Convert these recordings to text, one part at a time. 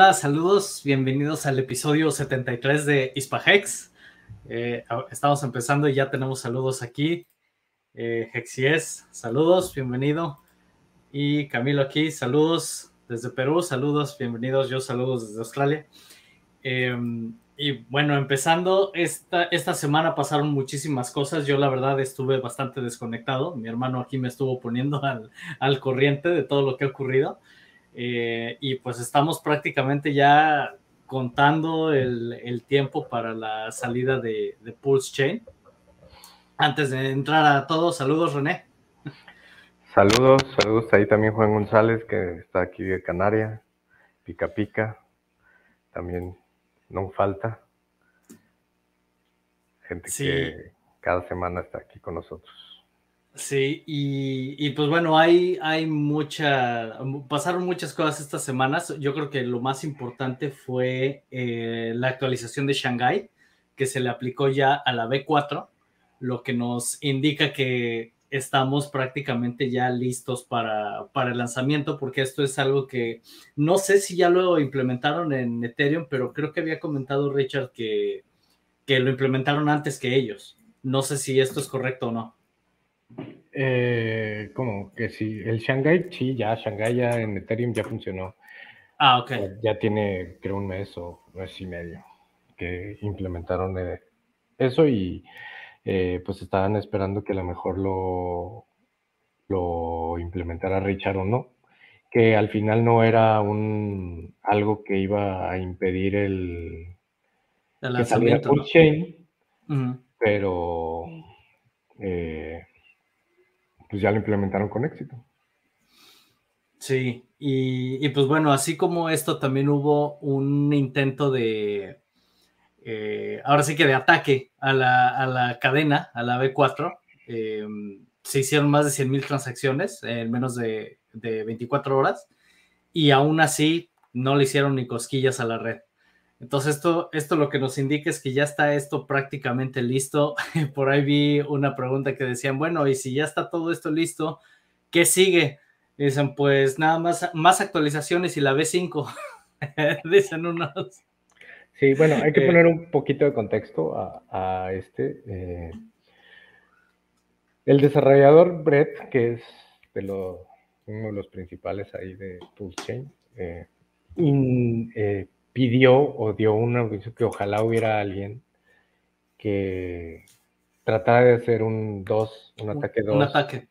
Hola, saludos, bienvenidos al episodio 73 de Ispahex. Eh, estamos empezando y ya tenemos saludos aquí. Eh, Hexies, saludos, bienvenido. Y Camilo aquí, saludos desde Perú, saludos, bienvenidos, yo saludos desde Australia. Em, y bueno, empezando, esta, esta semana pasaron muchísimas cosas. Yo la verdad estuve bastante desconectado. Mi hermano aquí me estuvo poniendo al, al corriente de todo lo que ha ocurrido. Eh, y pues estamos prácticamente ya contando el, tiempo para la salida de, Pulse Chain. Antes de entrar a todos, saludos René. Saludos, saludos ahí también Juan González que está aquí de Canaria, pica pica, también no falta gente que cada semana está aquí con nosotros. Sí, y, pues bueno, hay, hay mucha, pasaron muchas cosas estas semanas. Yo creo que lo más importante fue eh, la actualización de Shanghai, que se le aplicó ya a la B4, lo que nos indica que estamos prácticamente ya listos para, para el lanzamiento, porque esto es algo que no sé si ya lo implementaron en Ethereum, pero creo que había comentado Richard que, que lo implementaron antes que ellos. No sé si esto es correcto o no. Eh, como que sí, el Shanghai, sí, ya, Shanghai ya en Ethereum ya funcionó. Ah, ok. Ya, tiene, creo, un mes o mes y medio que implementaron eh, eso y eh, pues estaban esperando que a lo mejor lo, lo implementara Richard o no, que al final no era un algo que iba a impedir el, el que saliera chain, pero eh, pues ya lo implementaron con éxito. Sí, y, pues bueno, así como esto también hubo un intento de, eh, ahora sí que de ataque a la, cadena, a la B4. Eh, se hicieron más de 100 mil transacciones en menos de, de 24 horas y aún así no le hicieron ni cosquillas a la red. Entonces, esto, esto lo que nos indica es que ya está esto prácticamente listo. Por ahí vi una pregunta que decían, bueno, y si ya está todo esto listo, ¿qué sigue? Dicen, pues nada más, más actualizaciones y la B5. Dicen unos. Sí, bueno, hay que eh, poner un poquito de contexto a, este. Eh, el desarrollador Brett, que es de uno de los principales ahí de Pulse eh, eh pidió o dio una que ojalá hubiera alguien que tratara de hacer un dos, un ataque dos. Un ataque.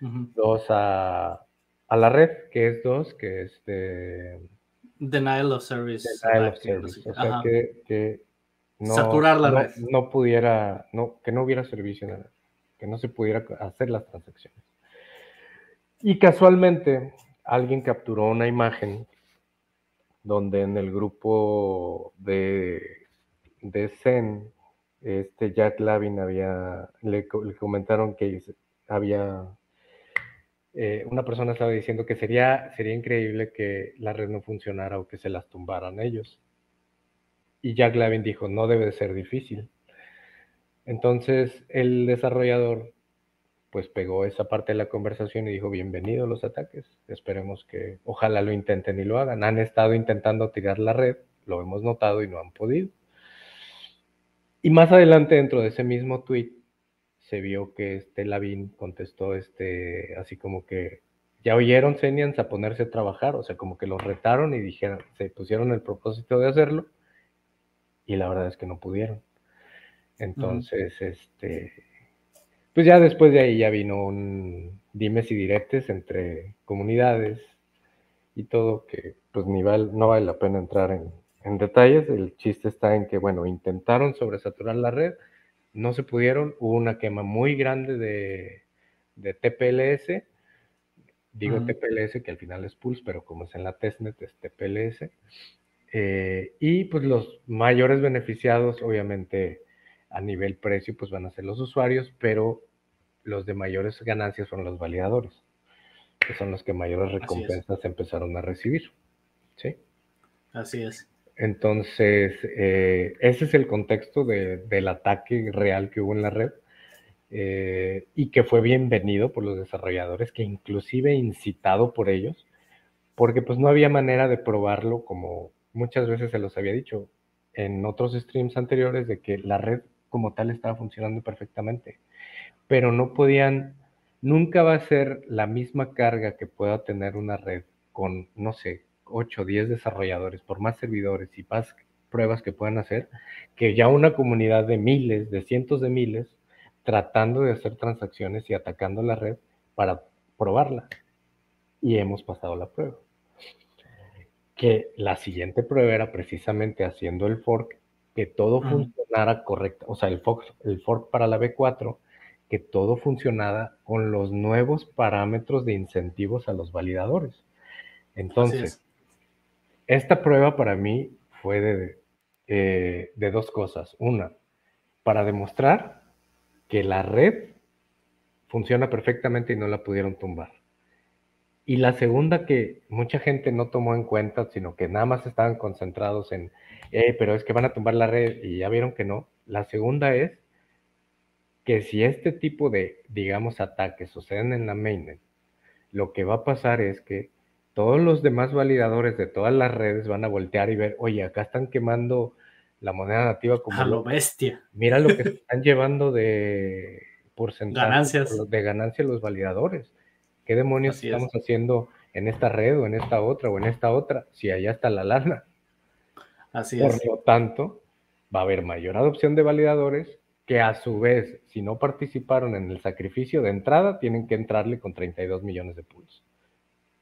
Dos a, la red, que es dos, que es de... Denial of service. Denial of service. O sea, que, no, Saturar la red. No pudiera, no, que no hubiera servicio en la red, que no se pudiera hacer las transacciones. Y casualmente, alguien capturó una imagen donde en el grupo de, de Zen, este Jack Lavin había, le, comentaron que había, eh, una persona estaba diciendo que sería, sería increíble que la red no funcionara o que se las tumbaran ellos. Y Jack Lavin dijo, no debe de ser difícil. Entonces el desarrollador pues pegó esa parte de la conversación y dijo, bienvenido a los ataques, esperemos que ojalá lo intenten y lo hagan. Han estado intentando tirar la red, lo hemos notado y no han podido. Y más adelante dentro de ese mismo tweet se vio que este Lavín contestó este, así como que ya oyeron Senians a ponerse a trabajar, o sea, como que los retaron y dijeron, se pusieron el propósito de hacerlo y la verdad es que no pudieron. Entonces, este, pues ya después de ahí ya vino un dimes y diretes entre comunidades y todo, que pues ni no vale la pena entrar en, detalles. El chiste está en que, bueno, intentaron sobresaturar la red, no se pudieron, hubo una quema muy grande de, de TPLS, digo TPLS que al final es Pulse, pero como es en la testnet es TPLS. Eh, y pues los mayores beneficiados, obviamente, a nivel precio, pues van a ser los usuarios, pero los de mayores ganancias son los validadores, que son los que mayores recompensas empezaron a recibir. ¿Sí? Así es. Entonces, eh, ese es el contexto del ataque real que hubo en la red eh, y que fue bienvenido por los desarrolladores, que inclusive incitado por ellos, porque pues no había manera de probarlo como muchas veces se los había dicho en otros streams anteriores de que la red como tal estaba funcionando perfectamente, pero no podían, nunca va a ser la misma carga que pueda tener una red con, no sé, 8 o 10 desarrolladores, por más servidores y más pruebas que puedan hacer, que ya una comunidad de miles, de cientos de miles, tratando de hacer transacciones y atacando la red para probarla. Y hemos pasado la prueba. Que la siguiente prueba era precisamente haciendo el fork, que todo funcionara correcto, o sea, el fork, el fork para la B4, que todo funcionara con los nuevos parámetros de incentivos a los validadores. Entonces, esta prueba para mí fue de, eh, de dos cosas. Una, para demostrar que la red funciona perfectamente y no la pudieron tumbar. Y la segunda que mucha gente no tomó en cuenta, sino que nada más estaban concentrados en, eh, pero es que van a tumbar la red y ya vieron que no. La segunda es que si este tipo de, digamos, ataques suceden en la mainnet, lo que va a pasar es que todos los demás validadores de todas las redes van a voltear y ver, oye, acá están quemando la moneda nativa como... A lo bestia. Mira lo que están llevando de porcentaje ganancias. de ganancia los validadores. ¿Qué demonios estamos haciendo en esta red o en esta otra o en esta otra si allá está la lana? Así Por es. lo tanto, va a haber mayor adopción de validadores que a su vez, si no participaron en el sacrificio de entrada, tienen que entrarle con 32 millones de pools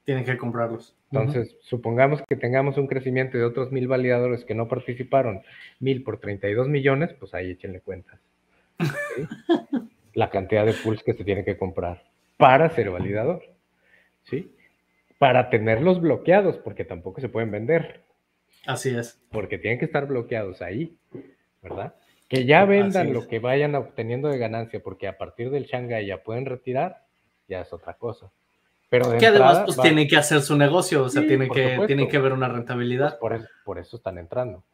tienen que comprarlos. Entonces, supongamos que tengamos un crecimiento de otros mil validadores que no participaron, mil por 32 millones, pues ahí échenle cuentas. La cantidad de pools que se tiene que comprar para ser validador. ¿Sí? Para tenerlos bloqueados, porque tampoco se pueden vender. Así es. Porque tienen que estar bloqueados ahí, ¿verdad? Que ya vendan lo que vayan obteniendo de ganancia, porque a partir del Shanghai ya pueden retirar, ya es otra cosa. Pero que además pues tienen que hacer su negocio, o sea, tienen, que, tienen que ver una rentabilidad. Pues, por, eso, por, eso, están entrando.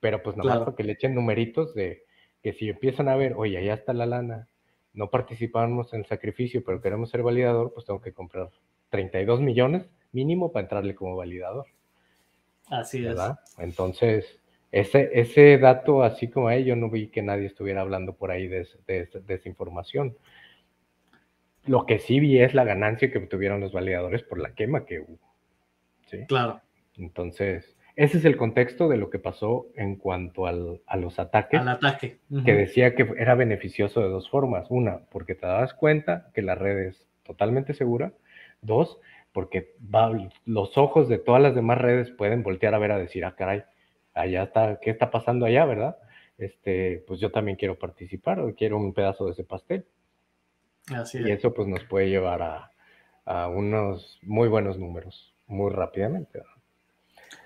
Pero pues nada más porque le echen numeritos de que si empiezan a ver, oye, allá está la lana, no participamos en el sacrificio, pero queremos ser validador, pues tengo que comprar 32 millones mínimo para entrarle como validador. Así ¿verdad? es. Entonces, ese, ese dato, así como ahí, yo no vi que nadie estuviera hablando por ahí de, de, de esa información. Lo que sí vi es la ganancia que obtuvieron los validadores por la quema que hubo. ¿sí? Claro. Entonces, ese es el contexto de lo que pasó en cuanto al, a los ataques. Al ataque. Que decía que era beneficioso de dos formas. Una, porque te das cuenta que la red es totalmente segura. Dos, porque los ojos de todas las demás redes pueden voltear a ver a decir, ah, caray, allá está, ¿qué está pasando allá, verdad? Este, pues yo también quiero participar o quiero un pedazo de ese pastel. Así y eso pues nos puede llevar a, a, unos muy buenos números muy rápidamente. ¿no?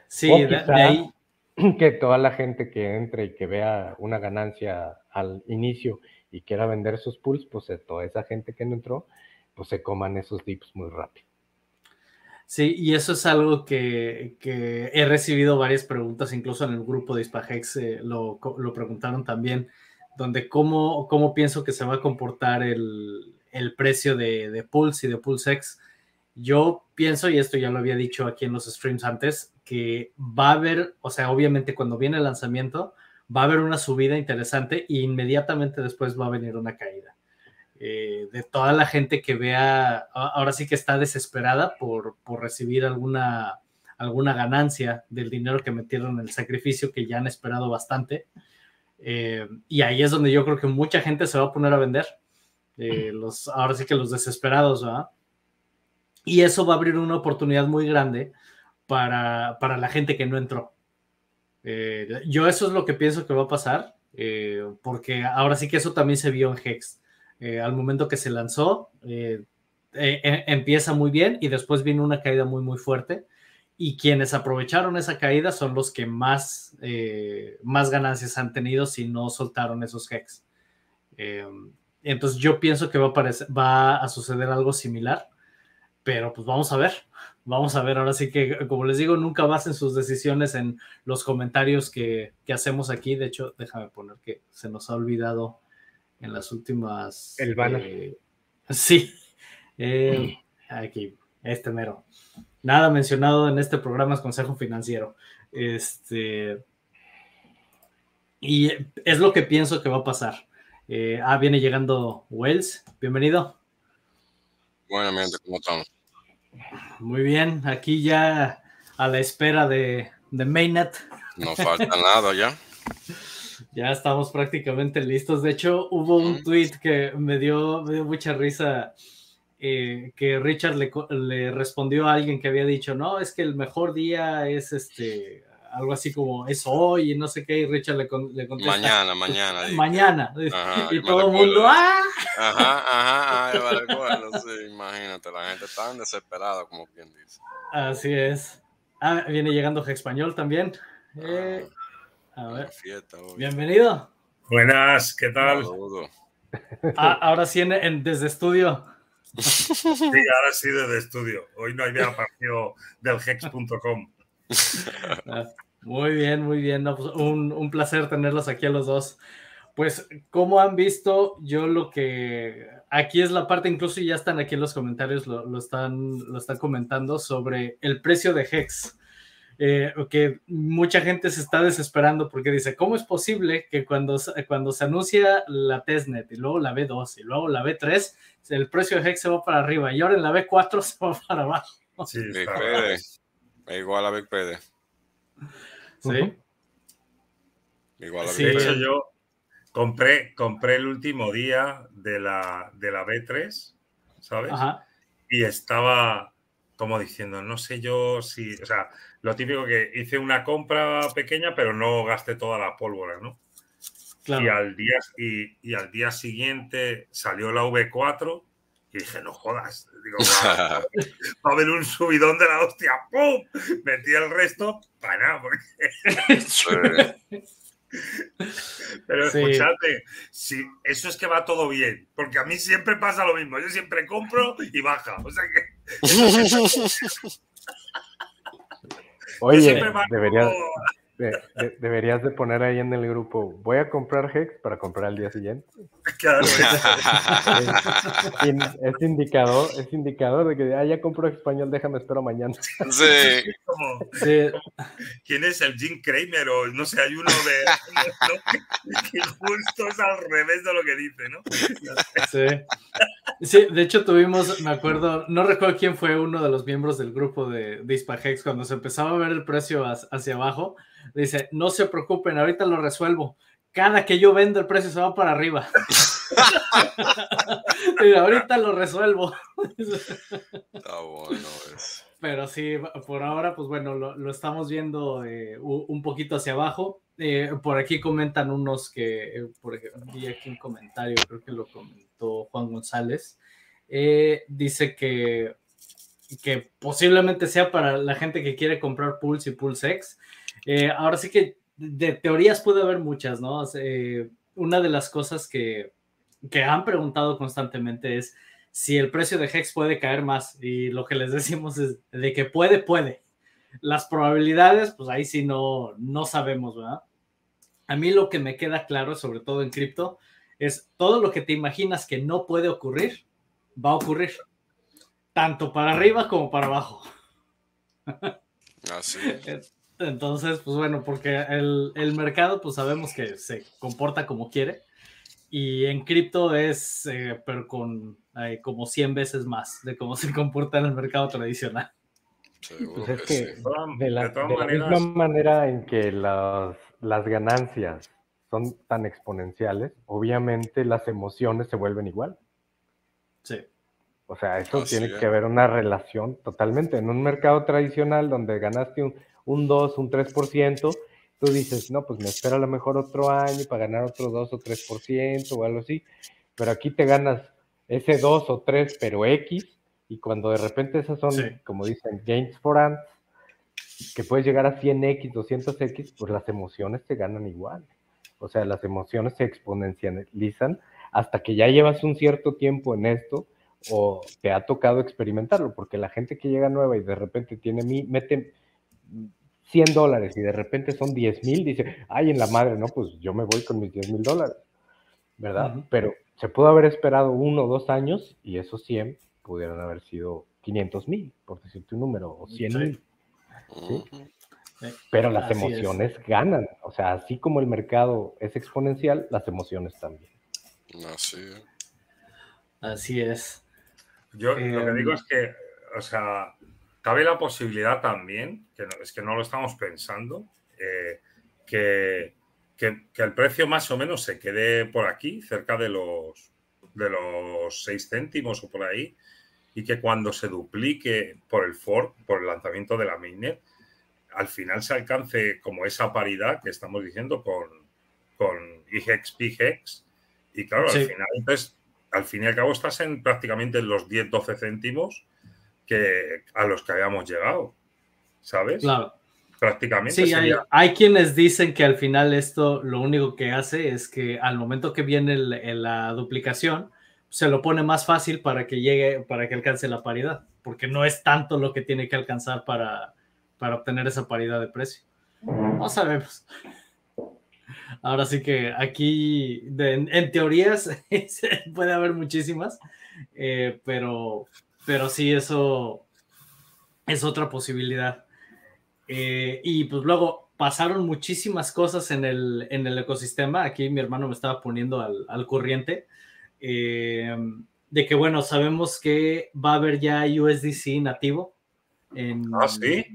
Sí, de, de, ahí. Que toda la gente que entre y que vea una ganancia al inicio y quiera vender sus pools, pues toda esa gente que no entró, pues se coman esos dips muy rápido. Sí, y eso es algo que, que, he recibido varias preguntas, incluso en el grupo de Ispagex eh, lo, lo, preguntaron también, donde cómo, cómo pienso que se va a comportar el, el precio de, de, Pulse y de PulseX. Yo pienso, y esto ya lo había dicho aquí en los streams antes, que va a haber, o sea, obviamente cuando viene el lanzamiento, va a haber una subida interesante e inmediatamente después va a venir una caída. Eh, de toda la gente que vea, ahora sí que está desesperada por, por recibir alguna, alguna ganancia del dinero que metieron en el sacrificio, que ya han esperado bastante. Eh, y ahí es donde yo creo que mucha gente se va a poner a vender. Eh, los, ahora sí que los desesperados, ¿verdad? Y eso va a abrir una oportunidad muy grande para, para la gente que no entró. Eh, yo eso es lo que pienso que va a pasar, eh, porque ahora sí que eso también se vio en Hex. Eh, al momento que se lanzó, empieza muy bien y después viene una caída muy, muy fuerte. Y quienes aprovecharon esa caída son los que más, más ganancias han tenido si no soltaron esos Hex. entonces yo pienso que va a, va a suceder algo similar, pero pues vamos a ver. Vamos a ver, ahora sí que, como les digo, nunca basen sus decisiones en los comentarios que, que hacemos aquí. De hecho, déjame poner que se nos ha olvidado en las últimas. El banner. Eh, sí. Eh, aquí. Este mero. Nada mencionado en este programa es consejo financiero. Este. Y es lo que pienso que va a pasar. Eh, ah, viene llegando Wells. Bienvenido. Buenamente, ¿cómo estamos? Muy bien, aquí ya a la espera de, de Mainnet. No falta nada ya. Ya estamos prácticamente listos. De hecho, hubo un tweet que me dio, me dio mucha risa. Eh, que Richard le, le, respondió a alguien que había dicho, no, es que el mejor día es este, algo así como es hoy y no sé qué, y Richard le, le contesta. Mañana, mañana. Mañana. Ajá, y todo el mundo, ¡ah! Ajá, ajá, ajá, me recuerdo, sí, imagínate, la gente tan desesperada como quien dice. Así es. Ah, viene llegando Español también. Eh, a ver. Fiesta, Bienvenido. Buenas, ¿qué tal? Ah, ahora sí en, desde estudio. Sí, ahora sí desde estudio. Hoy no hay nada partido del hex.com. Muy bien, muy bien. Pues, un, un, placer tenerlos aquí a los dos. Pues, como han visto, yo lo que aquí es la parte, incluso ya están aquí en los comentarios, lo, lo están, lo están comentando sobre el precio de Hex eh, que mucha gente se está desesperando porque dice, ¿cómo es posible que cuando, cuando se anuncia la testnet y luego la B2 y luego la B3, el precio de Hex se va para arriba y ahora en la B4 se va para abajo? Sí, BigPD. Igual a BigPD. Sí. Igual a sí. De hecho, yo compré, compré el último día de la, de la B3, ¿sabes? Ajá. Y estaba como diciendo, no sé yo si, o sea, lo típico que hice una compra pequeña, pero no gasté toda la pólvora, ¿no? Claro. Y, al día, y, y, al día siguiente salió la V4 y dije, no jodas, digo, va, va a haber un subidón de la hostia, ¡pum! Metí el resto para nada, porque... Pero sí. escuchadme, si eso es que va todo bien, porque a mí siempre pasa lo mismo. Yo siempre compro y baja. O sea que. Oye, deberías, de, de, deberías de poner ahí en el grupo, voy a comprar Hex para comprar al día siguiente. Claro. es, es, indicador, es indicador de que ah, ya compro español, déjame espero mañana. Sí. Como, Sí. ¿Quién es el Jim Kramer? O no sé, hay uno de. ¿no? que justo es al revés de lo que dice, ¿no? Sí. Sí, de hecho tuvimos, me acuerdo, no recuerdo quién fue uno de los miembros del grupo de, de Hispahex cuando se empezaba a ver el precio hacia abajo. Dice, no se preocupen, ahorita lo resuelvo. Cada que yo vendo el precio se va para arriba. Dice, ahorita lo resuelvo. Está bueno eso. Pero sí, por ahora, pues bueno, lo, lo estamos viendo eh, un poquito hacia abajo. Eh, por aquí comentan unos que, eh, por ejemplo, vi aquí un comentario, creo que lo comentó Juan González. Dice que, que posiblemente sea para la gente que quiere comprar Pulse y Pulse X. Eh, ahora sí que de teorías puede haber muchas, ¿no? Eh, una de las cosas que, que, han preguntado constantemente es si el precio de Hex puede caer más y lo que les decimos es de que puede, puede. Las probabilidades, pues ahí sí no, no sabemos, ¿verdad? A mí lo que me queda claro, sobre todo en cripto, es todo lo que te imaginas que no puede ocurrir, va a ocurrir. Tanto para arriba como para abajo. Así. Entonces, pues bueno, porque el, el, mercado, pues sabemos que se comporta como quiere. Y en cripto es, eh, pero con eh, como 100 veces más de cómo se comporta en el mercado tradicional. Pues es que de la, de la misma manera en que las, las ganancias son tan exponenciales, obviamente las emociones se vuelven igual. Sí. O sea, eso Así tiene es. que haber una relación totalmente. En un mercado tradicional donde ganaste un, un 2, un 3%, tú dices, no, pues me espera a lo mejor otro año para ganar otro 2 o 3% o algo así. Pero aquí te ganas ese 2 o 3, pero X, y cuando de repente esas son, Sí. como dicen, gains for ants, que puedes llegar a 100X, 200X, pues las emociones te ganan igual. O sea, las emociones se exponencializan hasta que ya llevas un cierto tiempo en esto o te ha tocado experimentarlo, porque la gente que llega nueva y de repente tiene mi, mete 100 dólares y de repente son 10 mil, dice, ay, en la madre, no, pues yo me voy con mis 10 mil dólares, ¿verdad? Pero se pudo haber esperado uno o dos años y esos 100 pudieron haber sido 500 mil, por decirte un número, o 100 Sí. mil. Pero las Así es. emociones ganan. O sea, así como el mercado es exponencial, las emociones también. Así es. Así es. Yo lo que Em, digo es que, o sea, cabe la posibilidad también, que no- es que no lo estamos pensando, eh, que, que- que el precio más o menos se quede por aquí, cerca de los, de los 6 céntimos o por ahí, y que cuando se duplique por el fork, por el lanzamiento de la mainnet, al final se alcance como esa paridad que estamos diciendo con, con IGEX, PIGEX, y claro, Sí. al final, entonces, al fin y al cabo estás en prácticamente los 10-12 céntimos que, a los que habíamos llegado, ¿sabes? Claro. Prácticamente. Sí, hay, quienes dicen que al final esto lo único que hace es que al momento que viene el- el- la duplicación, se lo pone más fácil para que llegue, para que alcance la paridad, porque no es tanto lo que tiene que alcanzar para, para obtener esa paridad de precio. No sabemos. Ahora sí que aquí, de- en, en teorías, puede haber muchísimas, eh, pero, pero sí, eso es otra posibilidad. Eh, y pues luego pasaron muchísimas cosas en el, en el ecosistema. Aquí mi hermano me estaba poniendo al, al corriente. eh, de que, bueno, sabemos que va a haber ya USDC nativo en, Ah, sí,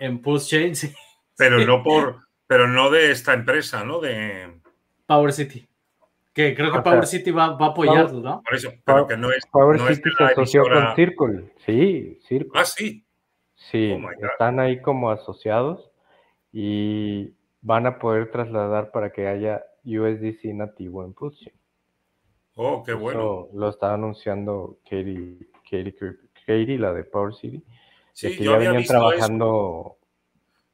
en Pulse Chain, sí, pero no por, pero no de esta empresa, ¿no? De, Power City. Que creo que O sea, Power City va, va a apoyarlo, ¿no? por eso, pero que no es, Power no City se asoció emisora- con Circle. Sí, Circle. Ah, sí. Sí, Oh están ahí como asociados y van a poder trasladar para que haya USDC nativo en Pulse. Oh, qué bueno. Eso lo está anunciando Katie, Katie, Katie, la de Power City, Sí, que yo ya había venían visto eso.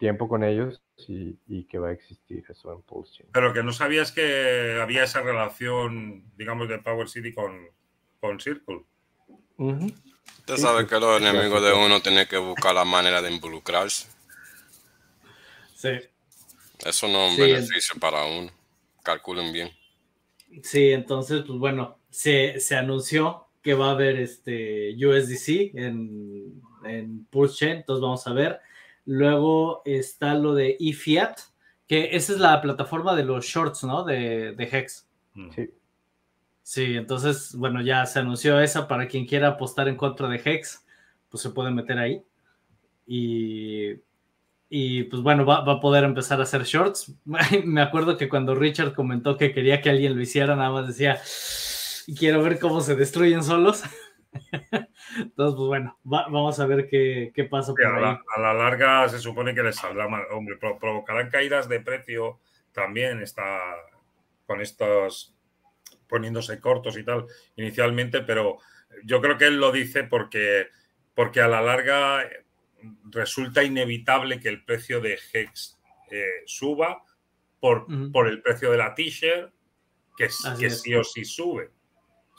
Tiempo con ellos y, y que va a existir eso en Pulse. Chain. Pero que no sabías que había esa relación, digamos, de Power City con, con Circle. Ujú. Usted Sí, sabe que los enemigos de uno tienen que buscar la manera de involucrarse. Sí. Eso no es un Sí, beneficio para uno. Calculen bien. Sí, entonces, pues bueno, se, se anunció que va a haber este USDC en, en Pulse Chain, entonces vamos a ver. Luego está lo de eFiat, que esa es la plataforma de los shorts, ¿no? De, de Hex. Sí. Sí, entonces, bueno, ya se anunció esa para quien quiera apostar en contra de Hex, pues se puede meter ahí. Y, y pues bueno, va, va a poder empezar a hacer shorts. Me acuerdo que cuando Richard comentó que quería que alguien lo hiciera, nada más decía, quiero ver cómo se destruyen solos. Entonces, pues bueno, va- vamos a ver qué, qué pasa por a, ahí. la, a la larga se supone que les saldrá mal. Hombre, pro- provocarán caídas de precio también está con estos poniéndose cortos y tal inicialmente, pero yo creo que él lo dice porque, porque a la larga eh, resulta inevitable que el precio de Hex eh, suba por, por el precio de la t-shirt, que, que sí o sí sube.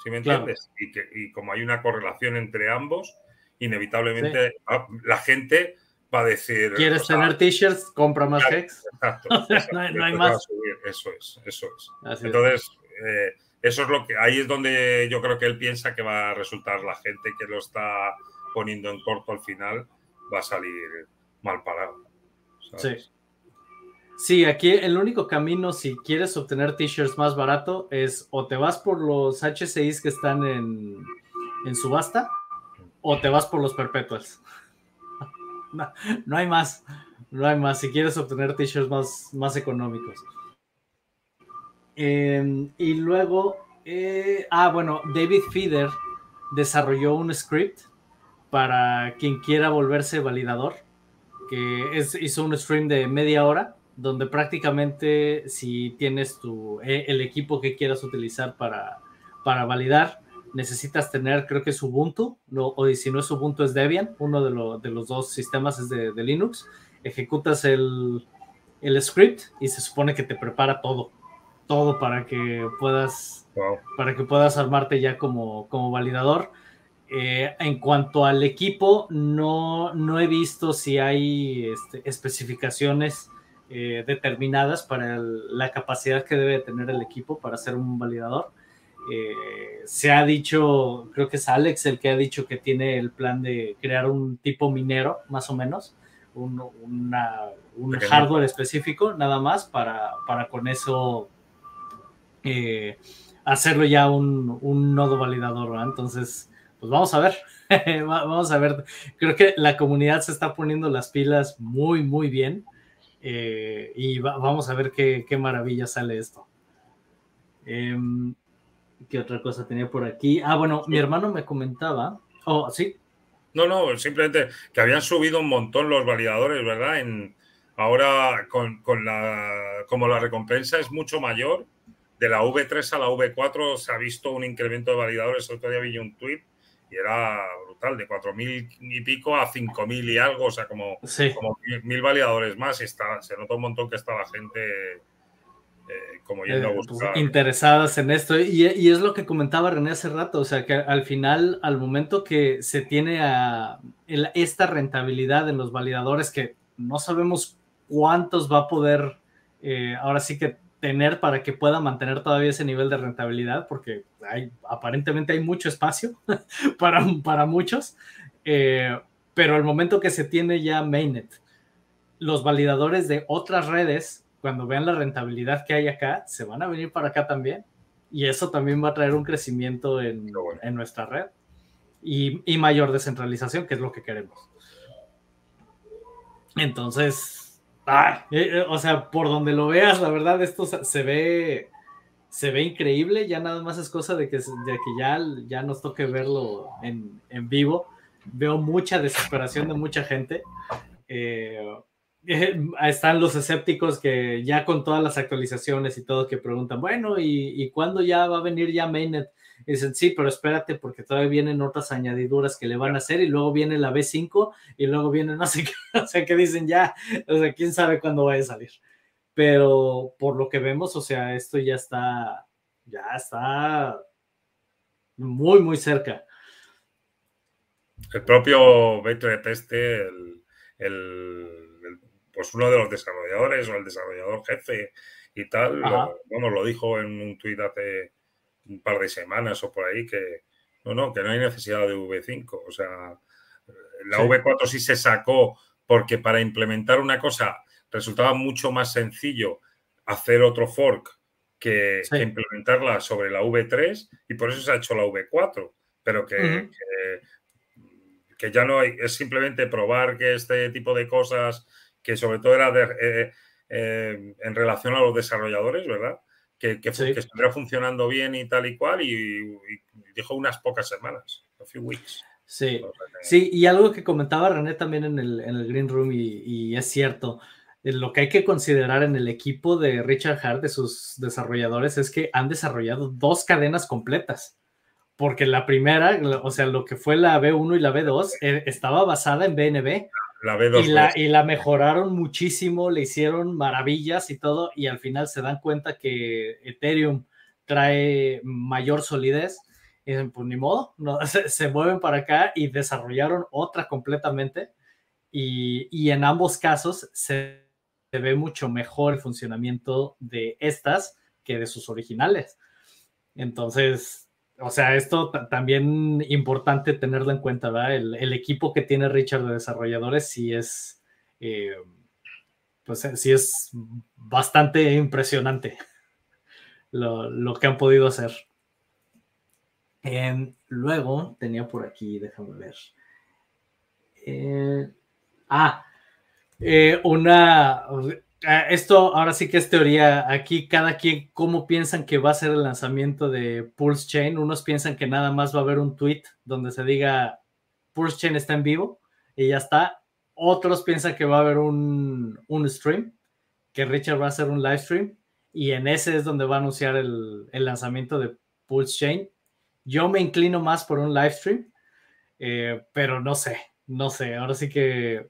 ¿Sí me Claro. entiendes? Y, que, y como hay una correlación entre ambos, inevitablemente la gente va a decir. ¿Quieres tener t-shirts? Compra más claro. Hex. Exacto. No hay- exacto, no hay más. Eso es, eso es. Así es. Entonces, eh, eso es lo que. Ahí es donde yo creo que él piensa que va a resultar la gente que lo está poniendo en corto al final, va a salir mal parado. ¿sabes? Sí. Sí, aquí el único camino si quieres obtener t-shirts más barato es o te vas por los HCIs que están en, en subasta o te vas por los perpetuals. No, no hay más, no hay más si quieres obtener t-shirts más, más económicos. Eh, y luego, eh, ah, bueno, David Feeder desarrolló un script para quien quiera volverse validador que es, hizo un stream de media hora donde prácticamente si tienes tu, eh, el equipo que quieras utilizar para, para validar, necesitas tener, creo que es Ubuntu, no, o si no es Ubuntu es Debian, uno de, lo- de los dos sistemas es de, de Linux, ejecutas el, el script y se supone que te prepara todo, todo para que puedas Wow. para que puedas armarte ya como, como validador. Eh, en cuanto al equipo, no, no he visto si hay este, especificaciones eh, determinadas para el- la capacidad que debe tener el equipo para ser un validador. Eh, se ha dicho, creo que es Alex el que ha dicho que tiene el plan de crear un tipo minero, más o menos, un, un hardware específico, nada más, para, para con eso eh, hacerlo ya un, un nodo validador. Entonces, pues vamos a ver, vamos a ver. Creo que la comunidad se está poniendo las pilas muy, muy bien. Eh, y vamos a ver qué, qué, maravilla sale esto. Em, ¿Qué otra cosa tenía por aquí? Ah, bueno, mi hermano me comentaba. Oh, sí. No, no, simplemente que habían subido un montón los validadores, ¿verdad? En, ahora, con, con la, como la recompensa es mucho mayor, de la V3 a la V4 se ha visto un incremento de validadores. Otro día vi un tweet y era brutal, de 4.000 y pico a 5.000 y algo, o sea, como, como mil validadores más. Y está, se nota un montón que está la gente eh, como yendo a eh, pues, buscar. Interesadas en esto. Y, y, es lo que comentaba René hace rato, o sea, que al final, al momento que se tiene a, esta rentabilidad en los validadores, que no sabemos cuántos va a poder, eh, ahora sí que tener para que pueda mantener todavía ese nivel de rentabilidad, porque hay, aparentemente hay mucho espacio para, para muchos, eh, pero al momento que se tiene ya Mainnet, los validadores de otras redes, cuando vean la rentabilidad que hay acá, se van a venir para acá también, y eso también va a traer un crecimiento en, en nuestra red y, y mayor descentralización, que es lo que queremos. Entonces, Ah, o sea, por donde lo veas, la verdad, esto se ve, se ve increíble. Ya nada más es cosa de que, de que ya, nos toque verlo en, en vivo. Veo mucha desesperación de mucha gente. Eh, están los escépticos que ya con todas las actualizaciones y todo que preguntan, bueno, ¿y, ¿y cuándo ya va a venir ya Mainnet? Dicen, sí, pero espérate porque todavía vienen otras añadiduras que le van a hacer y luego viene la B5 y luego viene no sé qué, o sea, que dicen ya, o sea, quién sabe cuándo va a salir. Pero por lo que vemos, o sea, esto ya está, ya está muy, muy cerca. El propio Beto de Teste, el, el, pues uno de los desarrolladores o el desarrollador jefe y tal, lo, bueno, lo dijo en un tuit hace un par de semanas o por ahí que no, no, que no hay necesidad de V5. O sea, la V4 sí se sacó porque para implementar una cosa resultaba mucho más sencillo hacer otro fork que, implementarla sobre la V3 y por eso se ha hecho la V4. Pero que, que, ya no hay, es simplemente probar que este tipo de cosas, que sobre todo era eh, eh, en relación a los desarrolladores, ¿verdad? Que, estuviera funcionando bien y tal y cual, y, dijo unas pocas semanas, a few weeks. Sí, sí, y algo que comentaba René también en el, en el Green Room, y, es cierto, lo que hay que considerar en el equipo de Richard Hart, de sus desarrolladores, es que han desarrollado dos cadenas completas. Porque la primera, o sea, lo que fue la B1 y la B2, eh, estaba basada en BNB. Y la, mejoraron muchísimo, le hicieron maravillas y todo, y al final se dan cuenta que Ethereum trae mayor solidez. Y dicen, pues ni modo, no, se, mueven para acá y desarrollaron otra completamente. Y, en ambos casos se, se ve mucho mejor el funcionamiento de estas que de sus originales. Entonces, o sea, esto también importante tenerlo en cuenta, ¿verdad? El, equipo que tiene Richard de desarrolladores sí es, eh, pues sí es bastante impresionante lo, que han podido hacer. luego tenía por aquí, déjame ver. Eh, ah, eh, una, esto ahora sí que es teoría. Aquí cada quien, ¿cómo piensan que va a ser el lanzamiento de Pulse Chain? Unos piensan que nada más va a haber un tweet donde se diga Pulse Chain está en vivo y ya está. Otros piensan que va a haber un, stream, que Richard va a hacer un live stream y en ese es donde va a anunciar el, lanzamiento de Pulse Chain. Yo me inclino más por un live stream, eh, pero no sé, no sé. Ahora sí que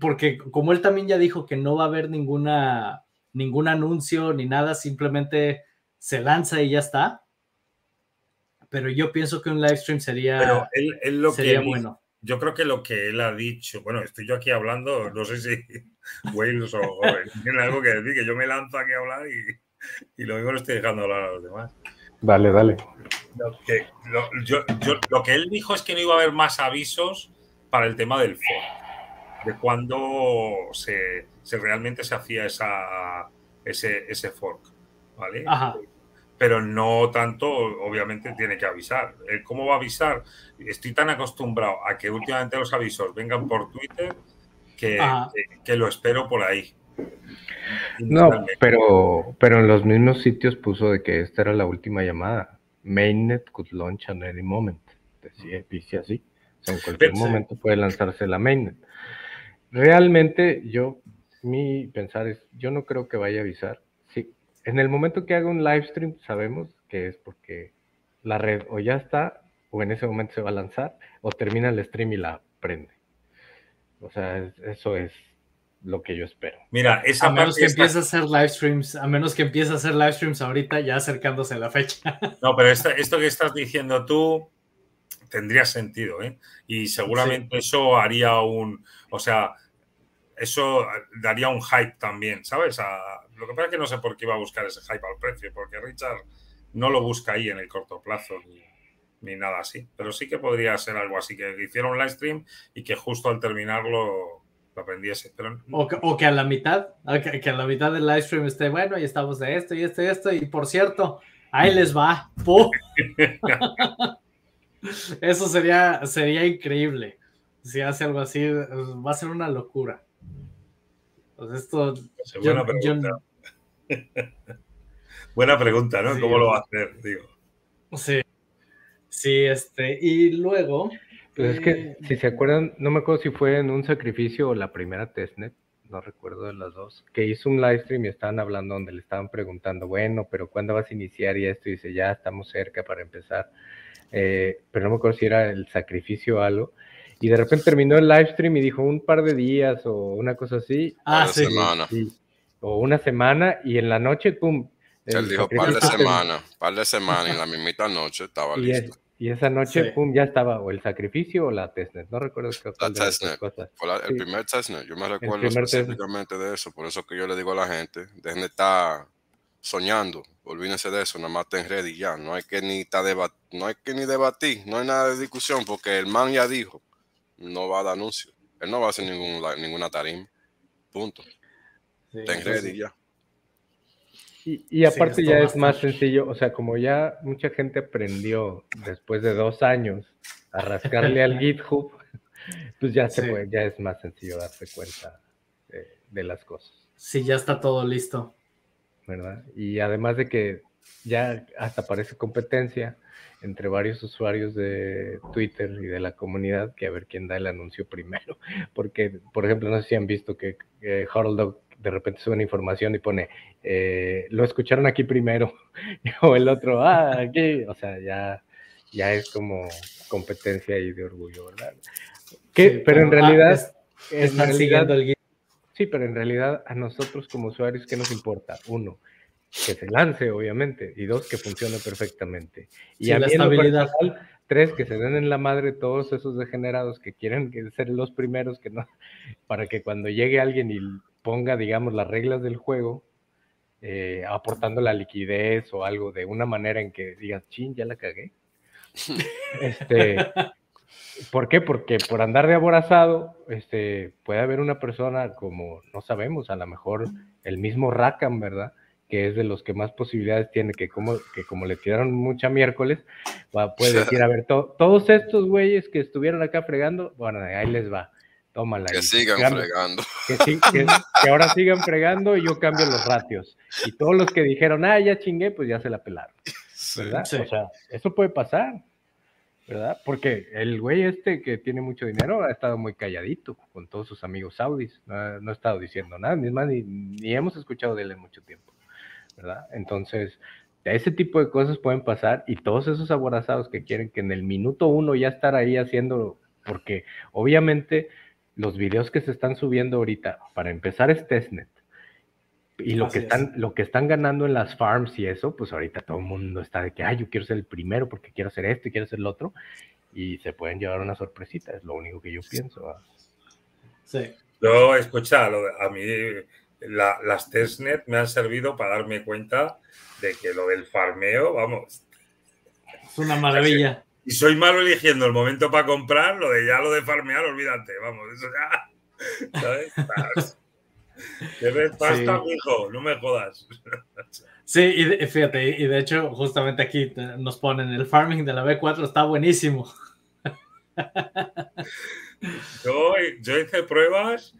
porque como él también ya dijo que no va a haber ninguna, ningún anuncio ni nada, simplemente se lanza y ya está. Pero yo pienso que un live stream sería, lo sería bueno. Yo creo que lo que él ha dicho, bueno, estoy yo aquí hablando, no sé si Wales o, tiene algo que decir, que yo me lanzo aquí a hablar y, y lo mismo lo estoy dejando hablar a los demás. Dale, dale. Lo que, lo, yo, yo, lo que él dijo es que no iba a haber más avisos para el tema del fork, de cuando se, se realmente se hacía esa, ese, ese fork, ¿vale? Ajá. Pero no tanto, obviamente tiene que avisar. ¿Cómo va a avisar? Estoy tan acostumbrado a que últimamente los avisos vengan por Twitter que, que, que lo espero por ahí. No, pero, pero en los mismos sitios puso de que esta era la última llamada. Mainnet could launch at any moment. Decía, dice así. O sea, en cualquier Pensé. momento puede lanzarse la mainnet. Realmente, yo, mi pensar es, yo no creo que vaya a avisar. Sí, en el momento que haga un live stream, sabemos que es porque la red o ya está, o en ese momento se va a lanzar, o termina el stream y la prende. O sea, es- eso es lo que yo espero. Mira, esa A menos que está- empiece a hacer live streams, a menos que empiece a hacer live streams ahorita, ya acercándose a la fecha. No, pero esta- esto que estás diciendo tú tendría sentido, ¿eh? Y seguramente eso haría un, o sea, eso daría un hype también, ¿sabes? A- lo que pasa es que no sé por qué iba a buscar ese hype al precio, porque Richard no lo busca ahí en el corto plazo ni, ni nada así. Pero sí que podría ser algo así, que hiciera un live stream y que justo al terminarlo lo aprendiese. Pero O que, o que a la mitad, que, que a la mitad del live stream esté, bueno, y estamos de esto y esto y esto, y por cierto, ahí les va. ¡Pum! Eso sería, sería increíble. Si hace algo así, va a ser una locura. Pues esto, pues, yo- buena yo- pregunta. buena pregunta, ¿no? Sí, ¿Cómo lo va a hacer? Digo. sí. Sí, este, y luego. Pues es que, eh, si se acuerdan, no me acuerdo si fue en un sacrificio o la primera testnet, no recuerdo de las dos, que hizo un live stream y estaban hablando donde le estaban preguntando, bueno, pero ¿cuándo vas a iniciar? Y esto y dice, ya estamos cerca para empezar. Eh, pero no me acuerdo si era el sacrificio o algo. Y de repente terminó el live stream y dijo un par de días o una cosa así. Ah, sí. semanas. y- o una semana y en la noche, ¡pum! Él dijo par de semanas, par de semanas y en la mismita noche estaba Y, es- listo. y esa noche, Sí. pum, ya estaba o el sacrificio o la testnet. No recuerdo qué dos testnet. cosas. Fue la- el Sí. primer testnet, yo me recuerdo primer testnet. específicamente de eso, por eso que yo le digo a la gente, dejen de estar soñando, olvídense de eso, nada más ten ready ya, no hay que ni ta no hay que ni debatir, no hay nada de discusión, porque el man ya dijo, no va a dar anuncio, él no va a hacer ningún, la- ninguna tarima, punto, sí, ten ready ya. Y, y aparte ya es más sencillo, o sea, como ya mucha gente aprendió después de dos años a rascarle al GitHub, pues ya se Sí. puede, ya es más sencillo darse cuenta de, de las cosas, Sí, ya está todo listo. ¿Verdad? Y además de que ya hasta parece competencia entre varios usuarios de Twitter y de la comunidad que a ver quién da el anuncio primero, porque, por ejemplo, no sé si han visto que, Harold Dog de repente sube una información y pone, eh, lo escucharon aquí primero, o el otro, ah, aquí, o sea, ya, ya es como competencia ahí de orgullo, ¿verdad? Que, Sí, pero en ah, realidad, es- en realidad- siguiendo el guía. Sí, pero en realidad a nosotros como usuarios, ¿qué nos importa? Uno, que se lance, obviamente, y dos, que funcione perfectamente. Y Sí, a la mí lo estabilidad. personal, tres, que se den en la madre todos esos degenerados que quieren ser los primeros, que no, para que cuando llegue alguien y ponga, digamos, las reglas del juego, eh, aportando la liquidez o algo de una manera en que digas, chin, ya la cagué. este, ¿Por qué? Porque por andar de aborazado, este, puede haber una persona como, no sabemos, a lo mejor el mismo Rackham, ¿verdad? Que es de los que más posibilidades tiene, que como, que como le tiraron mucha miércoles, va, puede decir, a ver, to- todos estos güeyes que estuvieron acá fregando, bueno, ahí les va, tómala. Que sigan fregando. que, sí- que- que ahora sigan fregando y yo cambio los ratios. Y todos los que dijeron, ah, ya chingué, pues ya se la pelaron, Sí. ¿verdad? Sí. O sea, eso puede pasar, ¿verdad? Porque el güey este que tiene mucho dinero ha estado muy calladito con todos sus amigos saudis, no, ha- no ha estado diciendo nada, ni, más, ni, ni hemos escuchado de él en mucho tiempo, ¿verdad? Entonces, ese tipo de cosas pueden pasar y todos esos aborazados que quieren que en el minuto uno ya estar ahí haciendo, porque obviamente los videos que se están subiendo ahorita, para empezar es testnet. Y lo Así que, es. están, lo que están ganando en las farms y eso, pues ahorita todo el mundo está de que, ay, yo quiero ser el primero porque quiero hacer esto y quiero hacer lo otro. Y se pueden llevar una sorpresita, es lo único que yo pienso. Sí. Yo, escucha, a mí la- las testnet me han servido para darme cuenta de que lo del farmeo, vamos, Es una maravilla. Y soy malo eligiendo el momento para comprar, lo de ya lo de farmear, olvídate, vamos, eso ya. ¿Sabes? Que ves pasta, Sí. hijo, no me jodas. Sí, y de- fíjate, y de hecho, justamente aquí nos ponen el farming de la B4 está buenísimo. Yo, yo hice pruebas,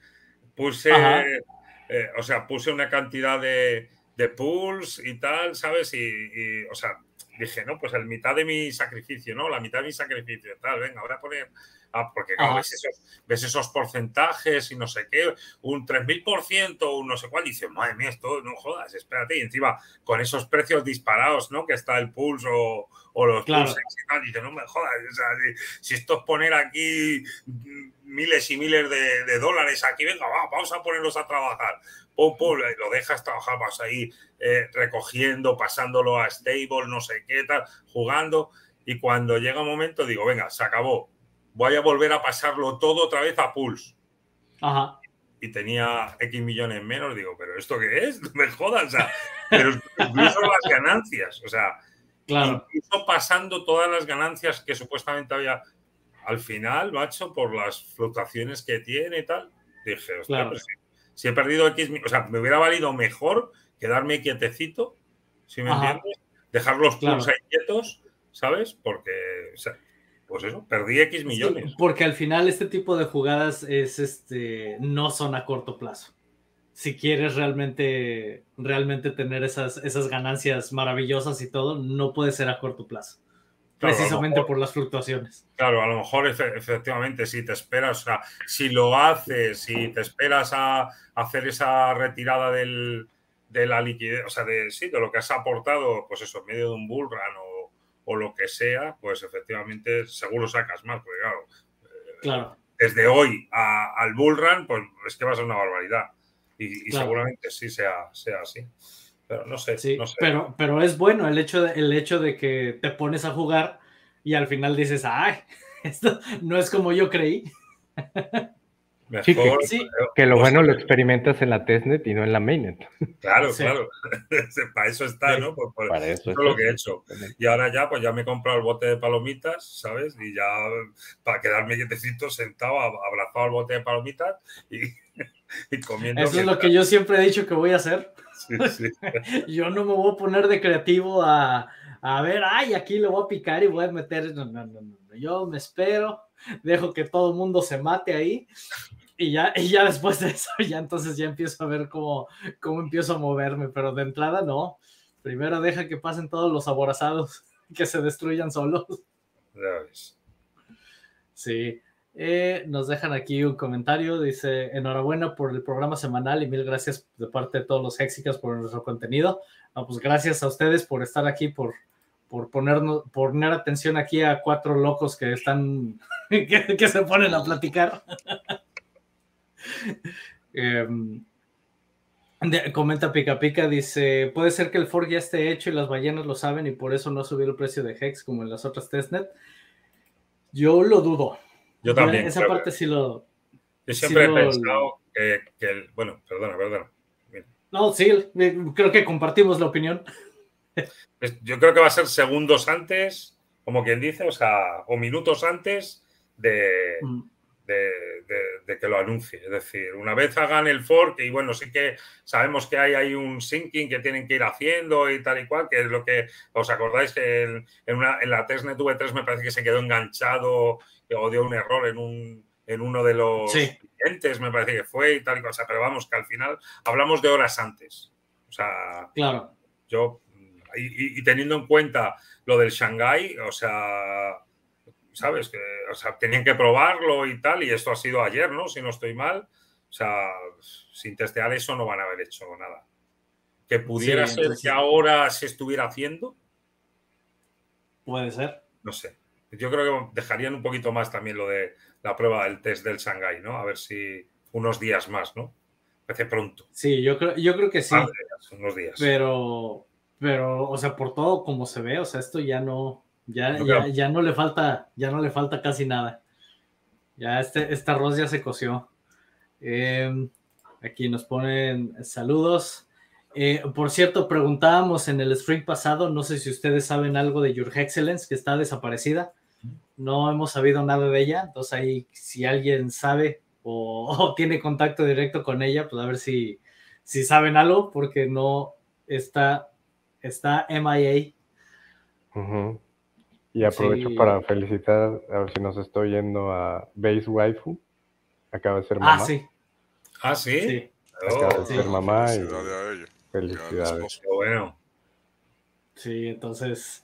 puse, eh, o sea, puse una cantidad de, de pools y tal, ¿sabes? Y, y, o sea, dije, no, pues el mitad de mi sacrificio, ¿no? La mitad de mi sacrificio, tal, venga, voy a poner, ah, porque claro, Ajá. ves esos, ves esos porcentajes y no sé qué, un 3000%, un no sé cuál, y dices, madre mía, esto no jodas, espérate, y encima con esos precios disparados, ¿no? Que está el pulse o, o los Claro. pulses y tal, dices, no me jodas, o sea, si, si esto es poner aquí miles y miles de, de dólares aquí, venga, va, vamos a ponerlos a trabajar. Pum, pum, y lo dejas trabajar, vas ahí eh, recogiendo, pasándolo a stable, no sé qué tal, jugando. Y cuando llega un momento, digo, venga, se acabó. Voy a volver a pasarlo todo otra vez a Pulse. Ajá. Y tenía X millones menos, digo, ¿pero esto qué es? No me jodas, o sea, pero incluso las ganancias, o sea, Claro, incluso pasando todas las ganancias que supuestamente había al final, macho, por las fluctuaciones que tiene y tal, dije, hostia, Claro. pues, si, he perdido X, o sea, me hubiera valido mejor quedarme quietecito, si me Ajá. entiendes, dejar los Claro. pools ahí quietos, ¿sabes? Porque, o sea, pues eso, perdí X millones. Sí, porque al final este tipo de jugadas es este no son a corto plazo. Si quieres realmente, realmente tener esas, esas ganancias maravillosas y todo, no puede ser a corto plazo. Claro, precisamente mejor- por las fluctuaciones. Claro, a lo mejor efe- efectivamente si te esperas, o sea, si lo haces, si te esperas a hacer esa retirada del, de la liquidez, o sea, de, sí, de lo que has aportado, pues eso, en medio de un bull run o, o lo que sea, pues efectivamente seguro sacas más, porque claro, Claro, desde hoy a- al bull run, pues es que va a ser una barbaridad. Y, y Claro. seguramente sí sea, sea así. Pero no sé, sí, no sé. pero, pero es bueno el hecho, de, el hecho de que te pones a jugar y al final dices, ay, esto no es como yo creí. Mejor, Sí, que- Sí. Que lo Pues, bueno lo experimentas en la testnet y no en la mainnet. Claro, Sí. claro. Para eso está. ¿no? Por- por- Para eso eso es lo que he hecho. Y ahora ya, pues ya me he comprado el bote de palomitas, ¿sabes? Y ya para quedarme quietecito, sentado, ab- abrazado al bote de palomitas y, y comiendo. Eso es lo que yo siempre he dicho que voy a hacer. Sí, sí. Yo no me voy a poner de creativo a, a ver, ay, aquí le voy a picar y voy a meter. No, no, no, no. Yo me espero, dejo que todo el mundo se mate ahí y ya, y ya después de eso, ya entonces ya empiezo a ver cómo, cómo empiezo a moverme, pero de entrada no. Primero deja que pasen todos los aborazados, que se destruyan solos. Sí. Eh, nos dejan aquí un comentario. Dice: Enhorabuena por el programa semanal y mil gracias de parte de todos los Hexicas por nuestro contenido. Pues gracias a ustedes por estar aquí, por, por ponernos, poner atención aquí a cuatro locos que están, que, se ponen a platicar. Em, comenta Pica Pica, dice, puede ser que el fork ya esté hecho y las ballenas lo saben y por eso no subió el precio de Hex como en las otras testnet. Yo lo dudo. Yo también. Esa creo parte sí lo... yo siempre sí lo- he pensado que, que el- Bueno, perdona, perdona. No, sí, eh, creo que compartimos la opinión. Yo creo que va a ser segundos antes, como quien dice, o sea, o minutos antes de, Mm, de, de- de que lo anuncie. Es decir, una vez hagan el fork, y bueno, sí que sabemos que hay, hay un syncing que tienen que ir haciendo y tal y cual, que es lo que os acordáis que en, en una, en la testnet V3 me parece que se quedó enganchado o dio un error en, un, en uno de los Sí. clientes, me parece que fue y tal y cosa, pero vamos, que al final hablamos de horas antes. O sea, Claro, yo, y, teniendo en cuenta lo del Shanghai, o sea, ¿sabes? Que, o sea, tenían que probarlo y tal, y esto ha sido ayer, ¿no? Si no estoy mal. O sea, sin testear eso no van a haber hecho nada. Que pudiera Sí, ser que ahora se estuviera haciendo, puede ser. no sé. Yo creo que dejarían un poquito más también lo de la prueba del test del Shanghai, ¿no? A ver si unos días más, ¿no? Parece pronto. Sí, yo creo, yo creo que sí, de días, unos días. pero, pero, o sea, por todo como se ve, o sea, esto ya no, ya, ya, ya no le falta, ya no le falta casi nada. Ya este, este arroz ya se coció. Eh, aquí nos ponen saludos. Eh, por cierto, preguntábamos en el stream pasado, no sé si ustedes saben algo de Your Excellence, que está desaparecida. No hemos sabido nada de ella, entonces ahí si alguien sabe o, tiene contacto directo con ella, pues a ver si, si saben algo, porque no está, está MIA. Y aprovecho para felicitar, a ver si nos estoy yendo a Base Waifu. Acaba de ser ah, mamá. Ah, sí. Ah, sí. Acaba de oh, ser mamá y Felicidades. bueno. Sí, entonces,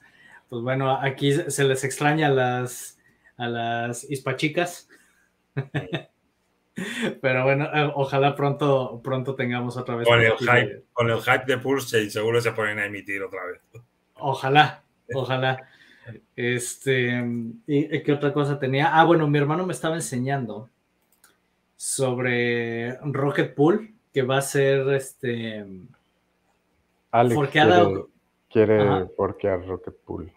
pues bueno, aquí se les extraña a las, a las hispachicas. Pero bueno, eh, ojalá pronto, pronto tengamos otra vez. Con el, hype, con el hype de Pulse seguro se ponen a emitir otra vez. Ojalá, ojalá. Este, ¿y qué otra cosa tenía? Ah, bueno, mi hermano me estaba enseñando sobre Rocket Pool, que va a ser este Alex quiere, quiere forquear Rocket Pool.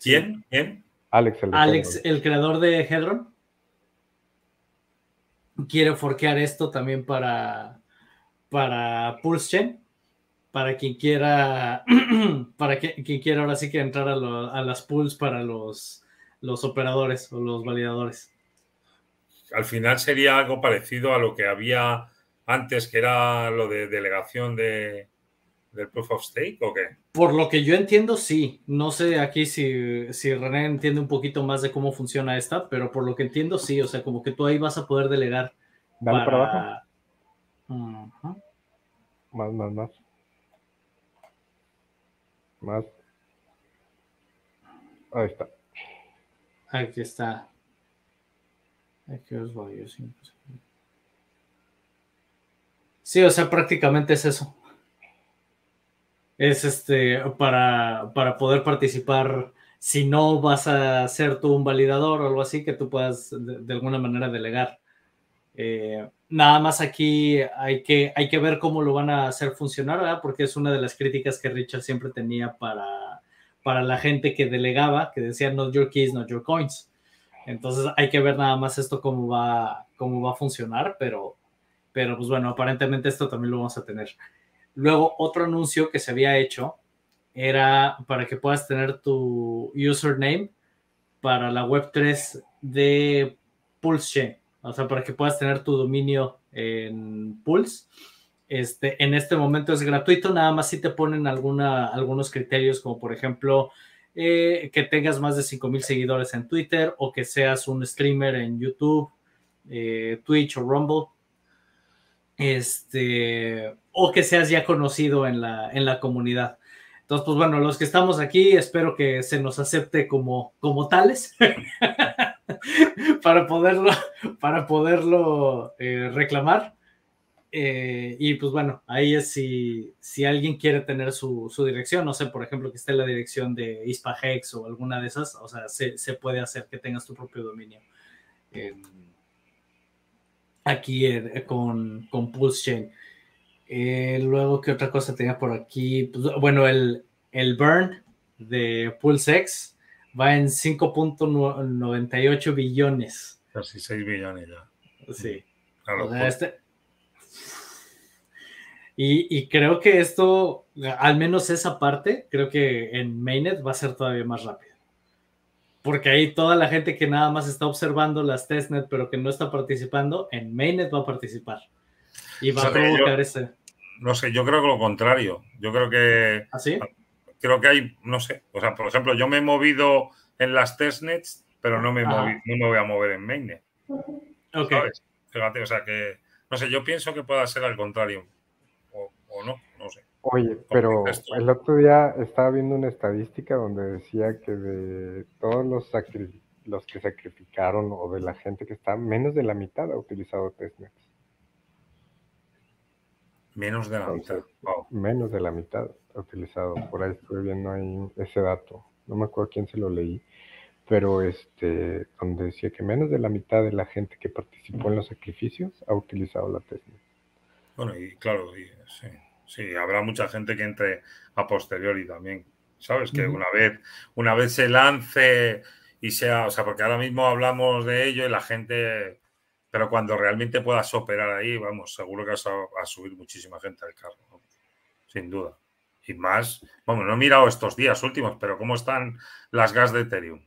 ¿Quién? ¿Quién? Alex, el, Alex, el creador de Hedron. Quiere forquear esto también para, para Pulse Chain. Para quien quiera, para que, quien quiera ahora sí que entrar a, a las pools para los, los operadores o los validadores. Al final sería algo parecido a lo que había antes, que era lo de delegación de, del proof of stake o qué? Por lo que yo entiendo, sí. No sé aquí si, si René entiende un poquito más de cómo funciona esta, pero por lo que entiendo, sí. O sea, como que tú ahí vas a poder delegar. Dale para, abajo. Más, más, más. Más. Ahí está. Aquí está. Aquí os voy, Sí, o sea, prácticamente es eso es este para, para poder participar si no vas a ser tú un validador o algo así, que tú puedas de, alguna manera delegar. Eh, nada más aquí hay que, hay que ver cómo lo van a hacer funcionar, porque es una de las críticas que Richard siempre tenía para, para la gente que delegaba, que decía not your keys, not your coins. Entonces hay que ver nada más esto cómo va, cómo va a funcionar, pero, pero pues bueno, aparentemente esto también lo vamos a tener. Luego, otro anuncio que se había hecho era para que puedas tener tu username para la Web3 de Pulse O sea, para que puedas tener tu dominio en Pulse. Este, en este momento es gratuito, nada más si te ponen alguna, algunos criterios, como por ejemplo eh, que tengas más de 5000 seguidores en Twitter o que seas un streamer en YouTube, eh, Twitch o Rumble. Este, o que seas ya conocido en la, en la comunidad. Entonces, pues bueno, los que estamos aquí, espero que se nos acepte como, como tales para poderlo, para poderlo eh, reclamar. Eh, y pues bueno, ahí es si, si alguien quiere tener su, dirección, no sé, por ejemplo, que esté la dirección de ISPAHEX o alguna de esas, o sea, se, puede hacer que tengas tu propio dominio. aquí eh, con, con Pulse Chain. Eh, luego, ¿qué otra cosa tenía por aquí? Pues, bueno, el, el burn de PulseX va en 5.98 billones. Casi 6 billones ya. Sí. Este y, y, creo que esto, al menos esa parte, creo que en Mainnet va a ser todavía más rápido. Porque ahí toda la gente que nada más está observando las testnet, pero que no está participando, en Mainnet va a participar. Y va a provocar ese. No sé, yo creo que lo contrario. Yo creo que. ¿Así? ¿Ah, creo que hay, no sé. O sea, por ejemplo, yo me he movido en las testnets, pero no me, no me voy a mover en mainnet. Ok. Fíjate, o sea que. No sé, yo pienso que pueda ser al contrario. O, o no, no sé. Oye, pero el otro día estaba viendo una estadística donde decía que de todos los, los que sacrificaron o de la gente que está, menos de la mitad ha utilizado testnets. Menos de la mitad. Menos de la mitad utilizado. Por ahí estuve viendo ahí ese dato. No me acuerdo quién se lo leí. Pero este, donde decía que menos de la mitad de la gente que participó en los sacrificios ha utilizado la técnica. Bueno, y claro, sí, sí, habrá mucha gente que entre a posteriori también. ¿Sabes? Que una vez, una vez se lance y sea, o sea, porque ahora mismo hablamos de ello y la gente pero cuando realmente puedas operar ahí, vamos, seguro que vas a, subir muchísima gente al carro. sin duda. Y más, bueno, no he mirado estos días últimos, pero ¿cómo están las gas de Ethereum?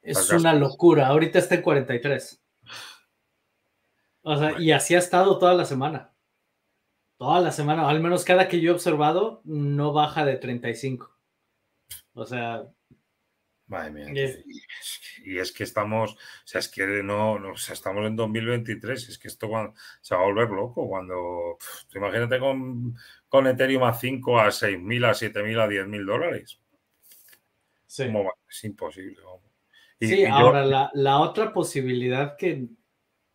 Es una locura. Ahorita está en 43. O sea, y así ha estado toda la semana. Toda la semana, al menos cada que yo he observado, no baja de 35. O sea. Madre mía. Y es que estamos, o sea, es que no, o sea, estamos en 2023, es que esto se va a volver loco cuando, imagínate con, con Ethereum a 5, a 6 mil, a 7 mil, a 10 mil dólares. Sí. Es imposible. sí, ahora la, otra posibilidad que,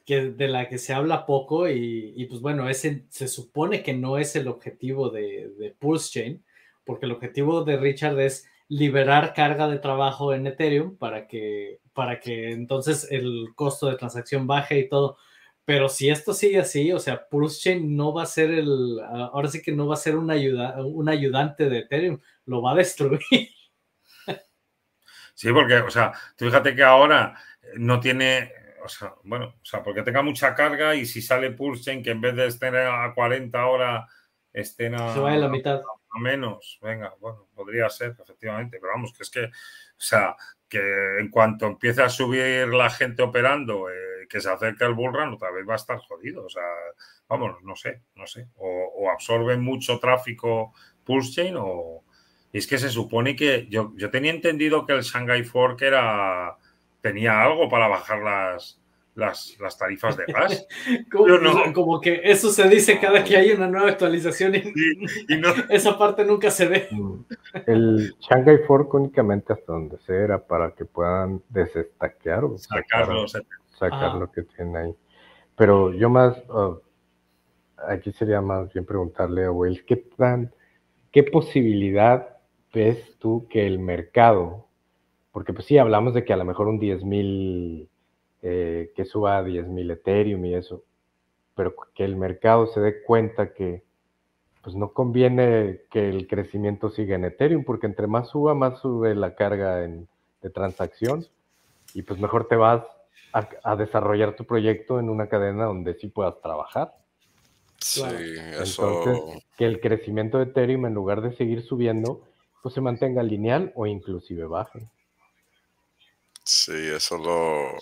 de la que se habla poco y, pues bueno, ese se supone que no es el objetivo de, de Pulse Chain, porque el objetivo de Richard es liberar carga de trabajo en Ethereum para que, para que entonces el costo de transacción baje y todo. Pero si esto sigue así, o sea, Pulse Chain no va a ser el, ahora sí que no va a ser un, ayuda, un ayudante de Ethereum, lo va a destruir. Sí, porque, o sea, tú fíjate que ahora no tiene, o sea, bueno, o sea, porque tenga mucha carga y si sale Pulse Chain que en vez de estar a 40 horas estén a, Se va la mitad a menos, venga, bueno, podría ser, efectivamente, pero vamos, que es que, o sea, que en cuanto empiece a subir la gente operando, eh, que se acerque el bullrun, otra vez va a estar jodido, o sea, vamos, no sé, no sé, o, absorben mucho tráfico Pulse Chain o... Es que se supone que yo, yo tenía entendido que el Shanghai Fork era tenía algo para bajar las, las, tarifas de gas. como, que eso se dice cada que hay una nueva actualización y, esa parte nunca se ve. Mm. El Shanghai Fork únicamente hasta donde se era para que puedan desestaquear o sacar, sacar lo que tienen ahí. Pero yo más, oh, aquí sería más bien preguntarle a Will, ¿qué, tan, ¿qué posibilidad ves tú que el mercado, porque pues sí, hablamos de que a lo mejor un 10 mil eh, que suba a 10.000 Ethereum y eso, pero que el mercado se dé cuenta que pues no conviene que el crecimiento siga en Ethereum, porque entre más suba, más sube la carga de transacción y pues mejor te vas a, desarrollar tu proyecto en una cadena donde sí puedas trabajar. Sí, eso... Entonces, que el crecimiento de Ethereum en lugar de seguir subiendo, pues se mantenga lineal o inclusive baje. Sí, eso lo,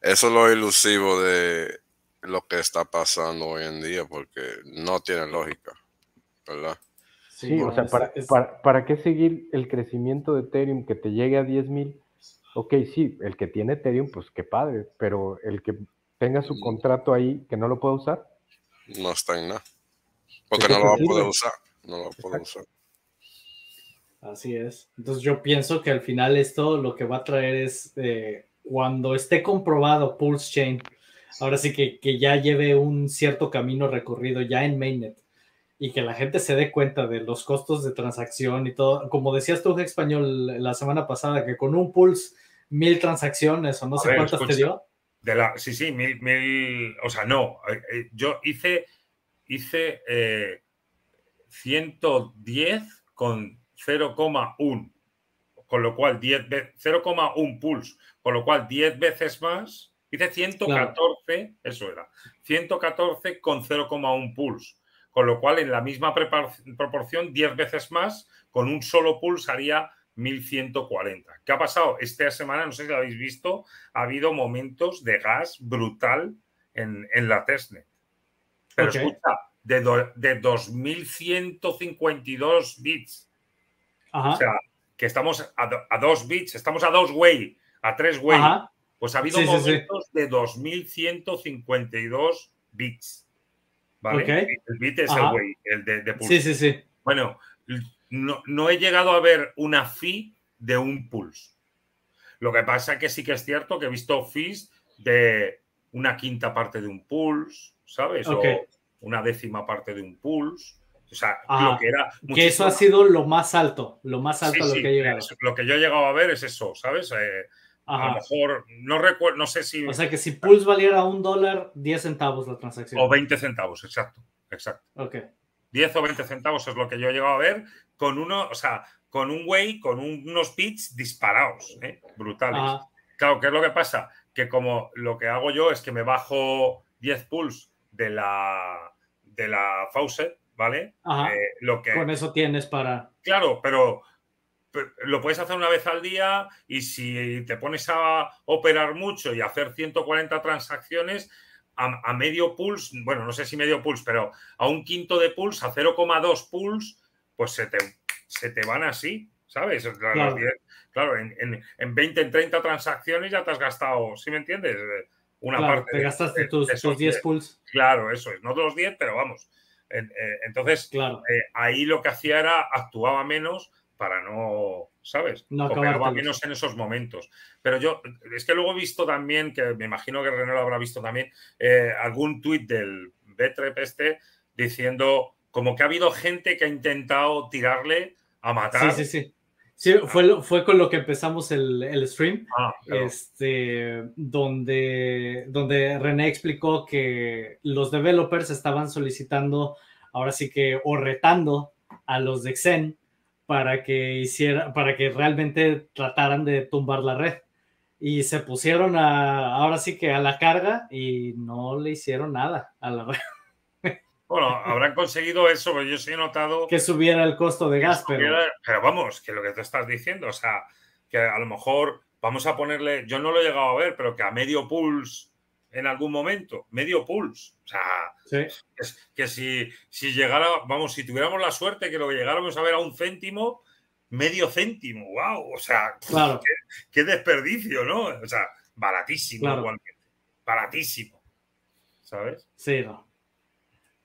eso es lo ilusivo de lo que está pasando hoy en día, porque no tiene lógica, ¿verdad? Sí, o sea, para, para, qué seguir el crecimiento de Ethereum que te llegue a 10.000? Ok, sí, el que tiene Ethereum, pues qué padre, pero el que tenga su mm. contrato ahí que no lo puede usar. No está en nada. Porque no lo va a poder usar. No lo va a poder usar. Así es. Entonces yo pienso que al final esto lo que va a traer es eh, cuando esté comprobado Pulse Chain, ahora sí que, ya lleve un cierto camino recorrido ya en Mainnet y que la gente se dé cuenta de los costos de transacción y todo, como decías tú, español, la semana pasada, que con un Pulse mil transacciones o no sé cuántas te dio. De la, sí, sí, mil, mil, o sea, no, eh, eh, yo hice, hice 110 eh, con 0,1 con lo cual 0,1 pulse, con lo cual 10 veces más, dice 114, eso era, 114 con 0,1 pulse, con lo cual en la misma proporción 10 veces más, con un solo pulse haría 1140. ¿Qué ha pasado? Esta semana, no sé si lo habéis visto, ha habido momentos de gas brutal en, la testnet. Pero escucha, de, de 2152 bits. O sea, que estamos a, dos bits, estamos a dos way, a tres way. Pues ha habido momentos de 2152 bits. ¿Vale? El bit es el way, el de, de. Sí, sí, sí. Bueno, no, he llegado a ver una fee de un pulse. Lo que pasa es que sí que es cierto que he visto fees de una quinta parte de un pulse, ¿sabes? O una décima parte de un pulse. O sea, lo que era. Que eso ha sido lo más alto, lo más alto a lo que he llegado. lo que yo he llegado a ver es eso, ¿sabes? Eh, a lo mejor, no recuerdo, no sé si. O sea, que si Pulse valiera un dólar, 10 centavos la transacción. O 20 centavos, exacto, exacto. Ok. 10 o 20 centavos es lo que yo he llegado a ver con uno, o sea, con un way, con unos bits disparados, ¿eh? brutales. Claro, ¿qué es lo que pasa? Que como lo que hago yo es que me bajo 10 pulse de la, de la faucet, ¿vale? Ajá. Eh, lo que, Con eso tienes para. Claro, pero pero lo puedes hacer una vez al día y si te pones a operar mucho y hacer 140 transacciones a, a medio pulse, bueno, no sé si medio pulse, pero a un quinto de pulse, a 0,2 pulse, pues se te, se te van así, ¿sabes? Claro. diez- claro, en, en, en 20, en 30 transacciones ya te has gastado, ¿sí me entiendes? Una claro, parte te de- gastaste de- tus, de tus esos 10 10. pulls. Claro, eso es, no los 10, pero vamos. Eh, entonces, Claro. eh, ahí lo que hacía era actuaba menos para no, ¿sabes? No Operaba menos en esos momentos. Pero yo, es que luego he visto también, que me imagino que René lo habrá visto también, eh, algún tuit del Betrep este diciendo como que ha habido gente que ha intentado tirarle a matar. Sí, sí, sí. Sí, fue, lo- fue con lo que empezamos el, el stream. Ah, claro. este, donde, donde René explicó que los developers estaban solicitando, ahora sí que, o retando a los de Xen para que hiciera, para que realmente trataran de tumbar la red. Y se pusieron a, ahora sí que a la carga y no le hicieron nada a la red. Bueno, habrán conseguido eso, pero yo sí he notado Que subiera el costo de gas, pero Pero, pero vamos, que lo que tú estás diciendo, o sea, que a lo mejor vamos a ponerle, yo no lo he llegado a ver, pero que a medio pulse en algún momento, medio pulse, o sea, sí, es que si, si llegara, vamos, si tuviéramos la suerte que lo que llegáramos a ver a un céntimo, medio céntimo, wow, o sea, claro. qué desperdicio, ¿no? O sea, baratísimo Claro. igualmente, baratísimo, ¿sabes? Sí, no.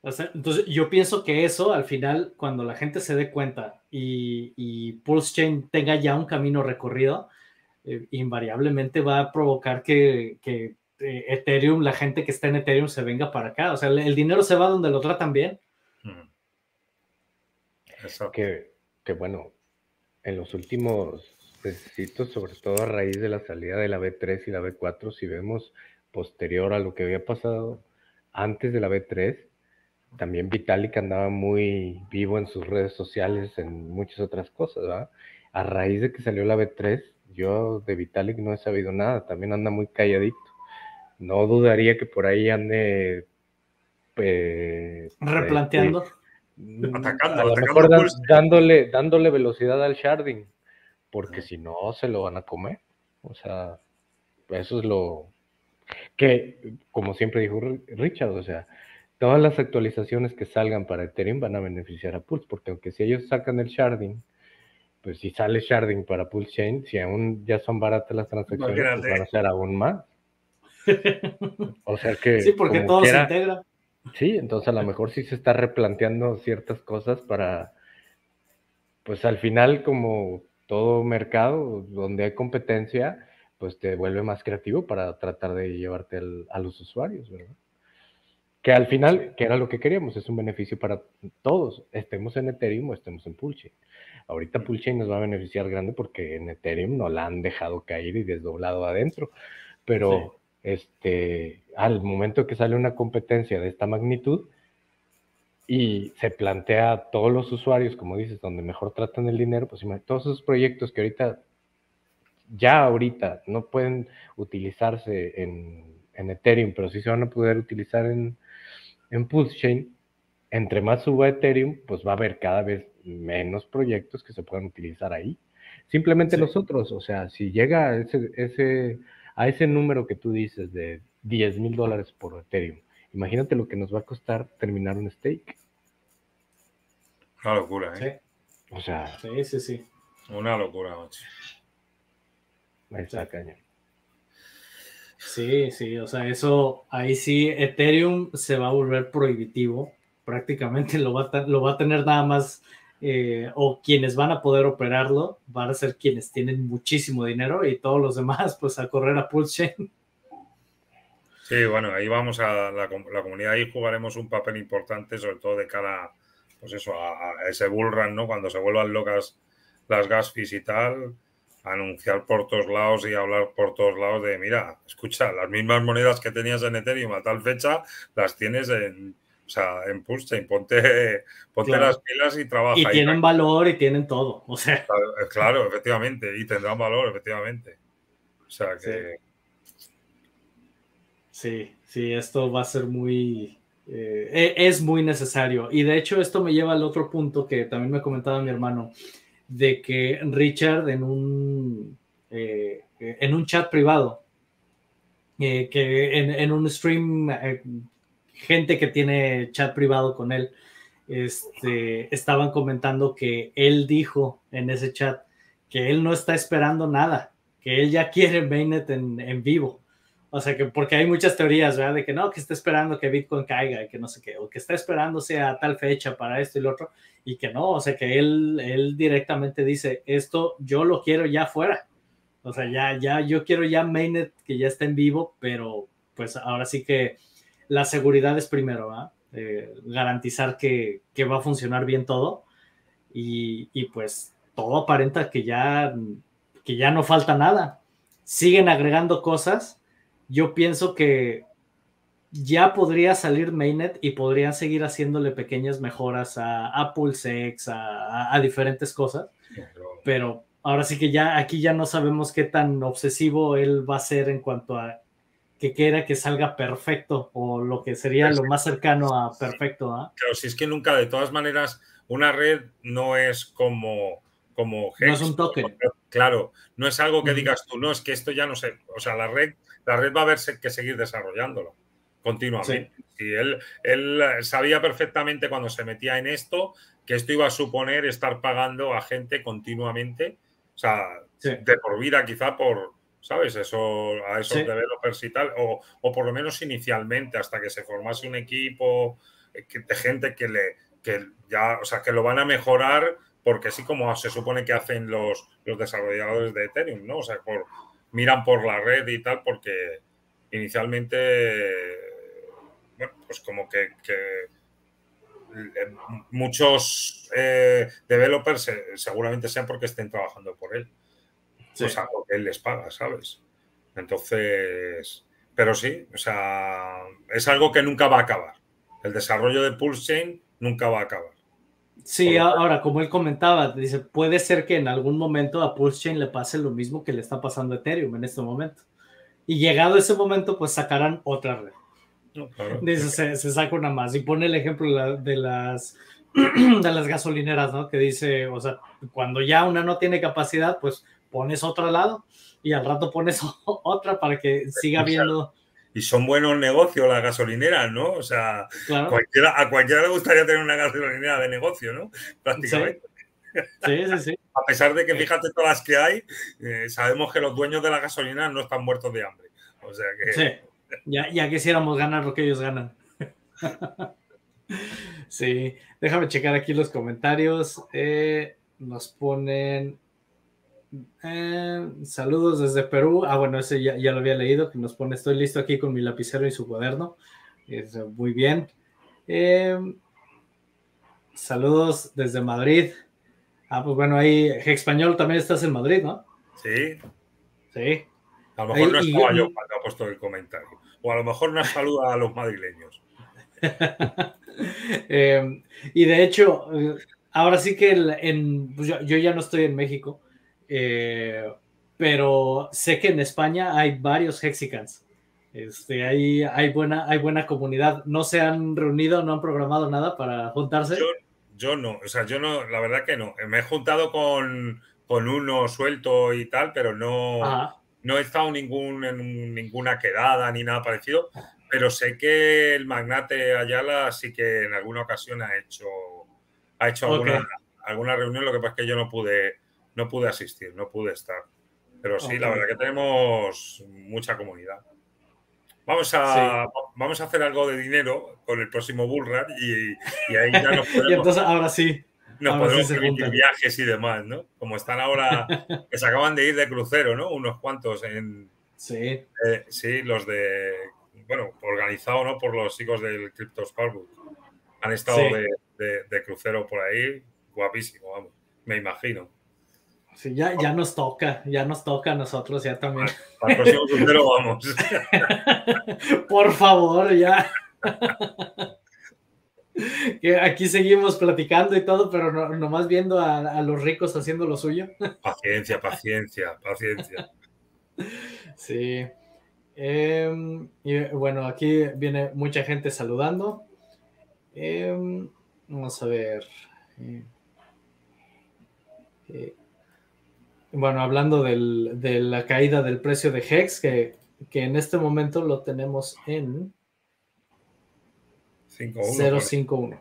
O sea, entonces, yo pienso que eso, al final, cuando la gente se dé cuenta y, y Pulse Chain tenga ya un camino recorrido, eh, invariablemente va a provocar que, que, eh, Ethereum, la gente que está en Ethereum, se venga para acá. O sea, el, el dinero se va donde lo tratan bien. Mm. Exacto. que, que bueno, en los últimos necesitos, sobre todo a raíz de la salida de la B3 y la B4, si vemos posterior a lo que había pasado antes de la B3, también Vitalik andaba muy vivo en sus redes sociales, en muchas otras cosas, ¿verdad? A raíz de que salió la B3, yo de Vitalik no he sabido nada, también anda muy calladito. No dudaría que por ahí ande... eh, Replanteando. Mm, Atacando, a lo atacando mejor dan- dándole, dándole velocidad al sharding, porque si no se lo van a comer. O sea, eso es lo que, como siempre dijo Ri- Richard, o sea, todas las actualizaciones que salgan para Ethereum van a beneficiar a Pulse, porque aunque si ellos sacan el sharding, pues si sale sharding para Pulse Chain, si aún ya son baratas las transacciones, pues van a ser aún más. O sea que Sí, porque todo quiera- se integra. Sí, entonces a lo mejor sí se está replanteando ciertas cosas para, pues al final como todo mercado donde hay competencia, pues te vuelve más creativo para tratar de llevarte al- a los usuarios, ¿verdad? Que al final, que era lo que queríamos, es un beneficio para todos, estemos en Ethereum o estemos en Pulchain. Ahorita Pulchain nos va a beneficiar grande porque en Ethereum no la han dejado caer y desdoblado adentro, pero este, al momento que sale una competencia de esta magnitud y se plantea a todos los usuarios, como dices, donde mejor tratan el dinero, pues todos esos proyectos que ahorita, ya ahorita, no pueden utilizarse en, en Ethereum, pero sí se van a poder utilizar en, en Pulse Chain, entre más suba Ethereum, pues va a haber cada vez menos proyectos que se puedan utilizar ahí. Simplemente Sí. nosotros, o sea, si llega a ese, ese, a ese número que tú dices de 10 mil dólares por Ethereum, imagínate lo que nos va a costar terminar un stake. Una locura, ¿eh? Sí, O sea, sí, sí, sí. Una locura, macho. ahí está Sí. cañón. Sí, sí, o sea, eso ahí sí, Ethereum se va a volver prohibitivo, prácticamente lo va a, tener nada más, eh, o quienes van a poder operarlo van a ser quienes tienen muchísimo dinero y todos los demás pues a correr a Pulse Chain. Sí, bueno, ahí vamos a la, la comunidad, ahí jugaremos un papel importante, sobre todo de cara, pues eso, a, a ese bull run, ¿no? Cuando se vuelvan locas las gas fees y tal, anunciar por todos lados y hablar por todos lados de, mira, escucha, las mismas monedas que tenías en Ethereum a tal fecha, las tienes en, o sea, en Pulse, ponte, ponte Claro. las pilas y trabaja. Y ahí. tienen valor y tienen todo, o sea, Claro, eh, Claro, efectivamente, y tendrán valor, efectivamente. O sea que... sí, sí, esto va a ser muy, eh, e, es muy necesario. Y de hecho esto me lleva al otro punto que también me comentaba mi hermano, de que Richard en un, eh, en un chat privado, eh, que en, un stream, gente que tiene chat privado con él, este, estaban comentando que él dijo en ese chat que él no está esperando nada, que él ya quiere Mainnet en, en vivo o sea, que porque hay muchas teorías, ¿verdad? De que no, que está esperando que Bitcoin caiga que no sé qué, o que está esperándose a tal fecha para esto y lo otro, y que no, o sea, que él, él directamente dice, esto yo lo quiero ya fuera. O sea, ya, ya, yo quiero ya Mainnet que ya está en vivo, pero pues ahora sí que la seguridad es primero, ¿verdad? Eh, garantizar que, que, va a funcionar bien todo y, y pues todo aparenta que ya, que ya no falta nada. Siguen agregando cosas yo pienso que ya podría salir Mainnet y podrían seguir haciéndole pequeñas mejoras a, a PulseX, a, diferentes cosas, pero ahora sí que ya aquí ya no sabemos qué tan obsesivo él va a ser en cuanto a que quiera que salga perfecto o lo que sería lo más cercano a perfecto. ¿ah? Claro, si es que nunca, de todas maneras, una red no es como como no es un token. Claro, no es algo que digas tú, no, es que esto ya no sé, o sea, la red la red va a haber que seguir desarrollándolo continuamente. Y él, él sabía perfectamente cuando se metía en esto que esto iba a suponer estar pagando a gente continuamente, o sea, de por vida quizá por, ¿sabes? Eso, a esos developers y tal, o, o, por lo menos inicialmente, hasta que se formase un equipo eh, de gente que le, que ya, o sea, que lo van a mejorar porque así como se supone que hacen los, los desarrolladores de Ethereum, ¿no? O sea, por, miran por la red y tal, porque inicialmente, bueno, pues como que, eh, muchos eh, developers seguramente sean porque estén trabajando por él. Pues algo que él les paga, ¿sabes? Entonces, pero sí, o sea, es algo que nunca va a acabar. El desarrollo de Pulse Chain nunca va a acabar. Sí, ahora, como él comentaba, dice, puede ser que en algún momento a PulseChain le pase lo mismo que le está pasando a Ethereum en este momento. Y llegado ese momento, pues sacarán otra red. Dice, se, saca una más. Y pone el ejemplo de las, de las gasolineras, ¿no? Que dice, o sea, cuando ya una no tiene capacidad, pues pones otra al lado y al rato pones otra para que siga habiendo y son buenos negocios las gasolineras, ¿no? O sea, cualquiera, a cualquiera le gustaría tener una gasolinera de negocio, ¿no? Prácticamente. Sí, sí, sí. a pesar de que fíjate todas las que hay, eh, sabemos que los dueños de la gasolina no están muertos de hambre. O sea que. Sí. Ya, ya quisiéramos ganar lo que ellos ganan. sí, déjame checar aquí los comentarios. Eh, nos ponen eh, saludos desde Perú. Ah, bueno, ese ya, lo había leído, que nos pone, estoy listo aquí con mi lapicero y su cuaderno. muy bien. Eh, saludos desde Madrid. Ah, pues bueno, ahí, español también estás en Madrid, ¿no? Sí. Sí. A lo mejor no estaba yo cuando ha puesto el comentario. O a lo mejor no saluda a los madrileños. Eh, y de hecho, ahora sí que en, pues yo, ya no estoy en México, eh, pero sé que en España hay varios Hexicans. Este, hay, hay, buena, hay buena comunidad. ¿No se han reunido, no han programado nada para juntarse? Yo, no, o sea, yo no, la verdad que no. Me he juntado con, con uno suelto y tal, pero no, no he estado ningún, en ninguna quedada ni nada parecido. Pero sé que el magnate Ayala sí que en alguna ocasión ha hecho, ha hecho alguna, alguna reunión, lo que pasa es que yo no pude no pude asistir, no pude estar. Pero sí, la verdad que tenemos mucha comunidad. Vamos a, vamos a hacer algo de dinero con el próximo Bullrun y, y ahí ya nos podemos. y entonces ahora sí. Nos podemos permitir viajes y demás, ¿no? Como están ahora, que se acaban de ir de crucero, ¿no? Unos cuantos en. Sí. Eh, sí, los de. Bueno, organizado, ¿no? Por los chicos del Crypto Sparbook. Han estado de, de crucero por ahí. Guapísimo, vamos. Me imagino. Sí, ya, ya nos toca, ya nos toca a nosotros ya también. Al próximo vamos. Por favor, ya. que aquí seguimos platicando y todo, pero no, nomás viendo a, los ricos haciendo lo suyo. Paciencia, paciencia, paciencia. Sí. Em, y bueno, aquí viene mucha gente saludando. Em, vamos a ver. Eh, eh, bueno, hablando del- de la caída del precio de Hex, que, que en este momento lo tenemos en 5-1. 051.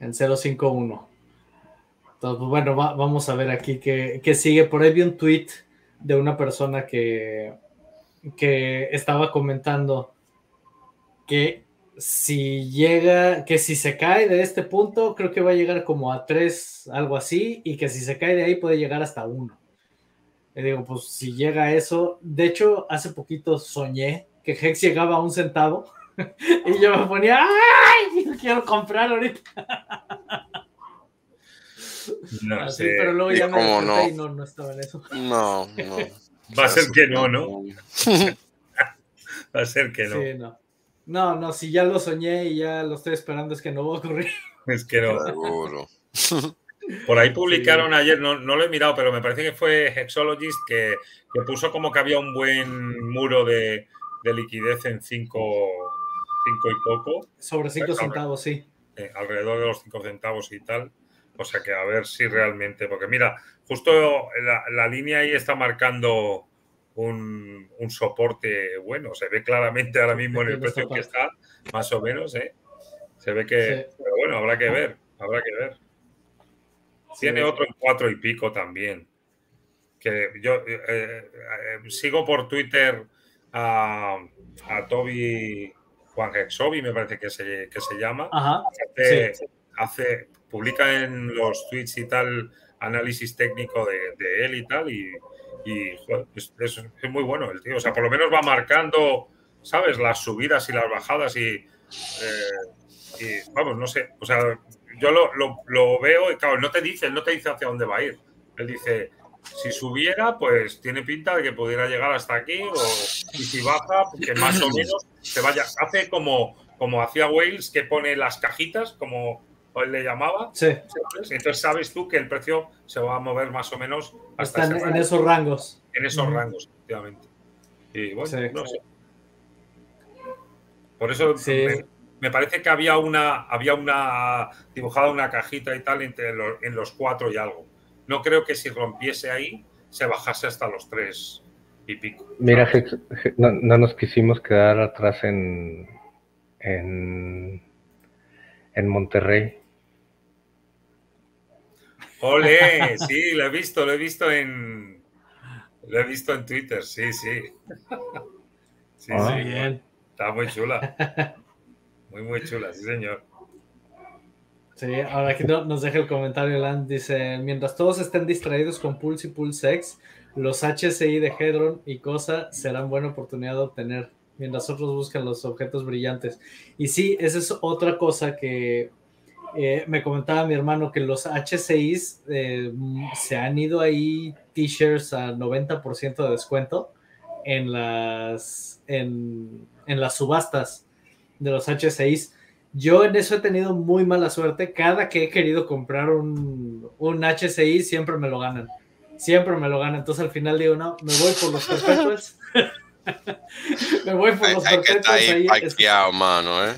En 051. Entonces, pues, bueno, va- vamos a ver aquí qué, qué sigue. Por ahí vi un tweet de una persona que, que estaba comentando que si llega, que si se cae de este punto, creo que va a llegar como a 3, algo así, y que si se cae de ahí puede llegar hasta 1. Y digo, pues si llega a eso, de hecho, hace poquito soñé que Hex llegaba a un centavo y yo me ponía, ¡ay! Quiero comprar ahorita. No Así, sé. pero luego ¿Y ya me no? y no, no estaba en eso. No, no. Va a ser que no, ¿no? Va a ser que no. Sí, no. No, no, si ya lo soñé y ya lo estoy esperando, es que no va a ocurrir. Es que no. Seguro. Por ahí publicaron ayer, no, no lo he mirado, pero me parece que fue Hexologist que, que puso como que había un buen muro de, de liquidez en 5 y poco, Sobre 5 Correcto. centavos, sí. eh, alrededor de los 5 centavos y tal. O sea que a ver si realmente, porque mira, justo la, la línea ahí está marcando un, un soporte bueno, se ve claramente ahora mismo en el precio que está, más o menos, ¿eh? Se ve que, Sí. pero bueno, habrá que ver, habrá que ver. Tiene Sí. otro en cuatro y pico también. Que yo eh, eh, sigo por Twitter a, a Toby Juan Hexobi, me parece que se, que se llama. Ajá. Hace, hace- publica en los tweets y tal análisis técnico de, de él y tal. Y, y, es, muy bueno el tío. O sea, por lo menos va marcando, ¿sabes? Las subidas y las bajadas y. eh, vamos, no sé. O sea, yo lo, lo- lo veo y claro, no te dice, él no te dice hacia dónde va a ir. Él dice, si subiera, pues tiene pinta de que pudiera llegar hasta aquí, o, y si baja, pues que más o menos se vaya. Hace como, como hacía Wales, que pone las cajitas, como él le llamaba. Sí, ¿sabes? Entonces sabes tú que el precio se va a mover más o menos hasta están ese en rango, esos rangos. en esos rangos, efectivamente. Y bueno, Sí. no sé. Por eso Sí. me, me parece que había una, había una dibujada una cajita y tal entre los, en los cuatro y algo. No creo que si rompiese ahí se bajase hasta los tres y pico. Mira, no, no nos quisimos quedar atrás en, en, en Monterrey. ¡Ole! Sí, lo he visto, lo he visto en. Lo he visto en Twitter, sí, sí. Sí, Ah. sí. Bien. Está muy chula. Muy, muy chula, sí, señor. Sí, ahora aquí no- nos deja el comentario Land, dice, mientras todos estén distraídos con Pulse y Pulse X, los HCI de Hedron y Cosa serán buena oportunidad de obtener, mientras otros buscan los objetos brillantes. Y sí, esa es otra cosa que eh, me comentaba mi hermano, que los HCIs eh, se han ido ahí t-shirts a 90% de descuento en las, en, en las subastas de los HCIs. Yo en eso he tenido muy mala suerte. Cada que he querido comprar un, un HCI, siempre me lo ganan. Siempre me lo ganan. Entonces al final digo, no, me voy por los perpetuals. me voy por Hay, los hay que estar ahí ahí. Mano, ¿eh?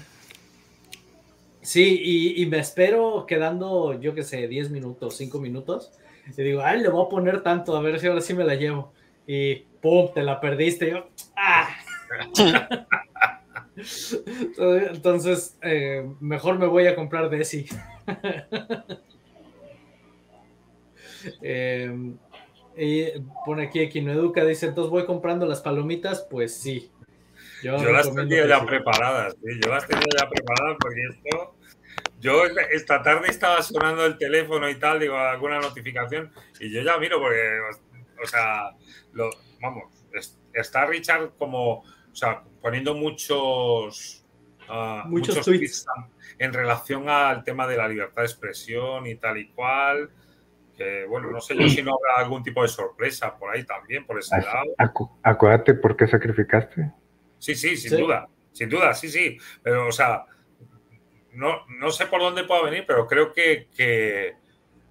Sí, y, y me espero quedando, yo qué sé, 10 minutos, 5 minutos. Y digo, ay, le voy a poner tanto, a ver si ahora sí me la llevo. Y pum, te la perdiste. Y yo, ¡ah! Entonces, eh, mejor me voy a comprar Desi. Eh, y pone aquí Equinoeduca, dice, entonces voy comprando las palomitas, pues sí. Yo las tenía ya preparadas, sí, yo las tenía ya preparadas porque esto. Yo esta tarde estaba sonando el teléfono y tal, digo, alguna notificación, y yo ya miro porque, o sea, lo, vamos, es- está Richard como, o sea, poniendo muchos, ah, Muchos tweets. en relación al tema de la libertad de expresión y tal y cual. Que bueno, no sé yo si no habrá algún tipo de sorpresa por ahí también, por ese Así- lado. acu- acuérdate por qué sacrificaste. Sí, sí, sin Sí. duda, sin duda, sí, sí. Pero, o sea, no, no sé por dónde pueda venir, pero creo que, que,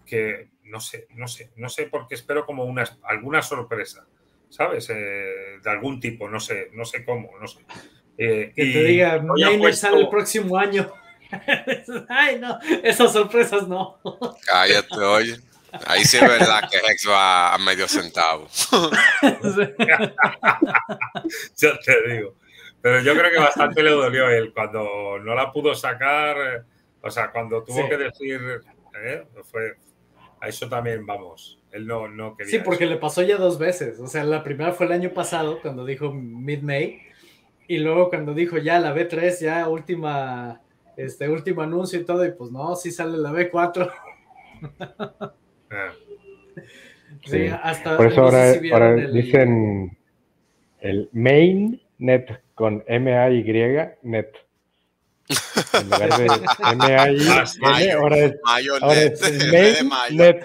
que no sé, no sé, no sé porque espero como una, alguna sorpresa, ¿sabes? Eh, de algún tipo, no sé, no sé cómo, no sé. Eh, Que y te diga, puesto- sale el próximo año. Ay, no, esas sorpresas no. Cállate, oye. Ahí sí es verdad que Hex va a medio centavo. Yo te digo. Pero yo creo que bastante le dolió él cuando no la pudo sacar. O sea, cuando tuvo Sí. que decir. eh, fue, a eso también vamos. Él no, no quería. Sí, porque eso. le pasó ya dos veces. O sea, la primera fue el año pasado, cuando dijo mid-May. Y luego cuando dijo ya la B3, ya última, este último anuncio y todo. Y pues no, sí sale la B4. Ah, Sí, Sí. hasta. Por eso no sé ahora, si vieron ahora el- dicen el mainnet con M-A-Y net. En lugar de M-A-I, Ah. N, ahora es, Mayo ahora net, es de mayo.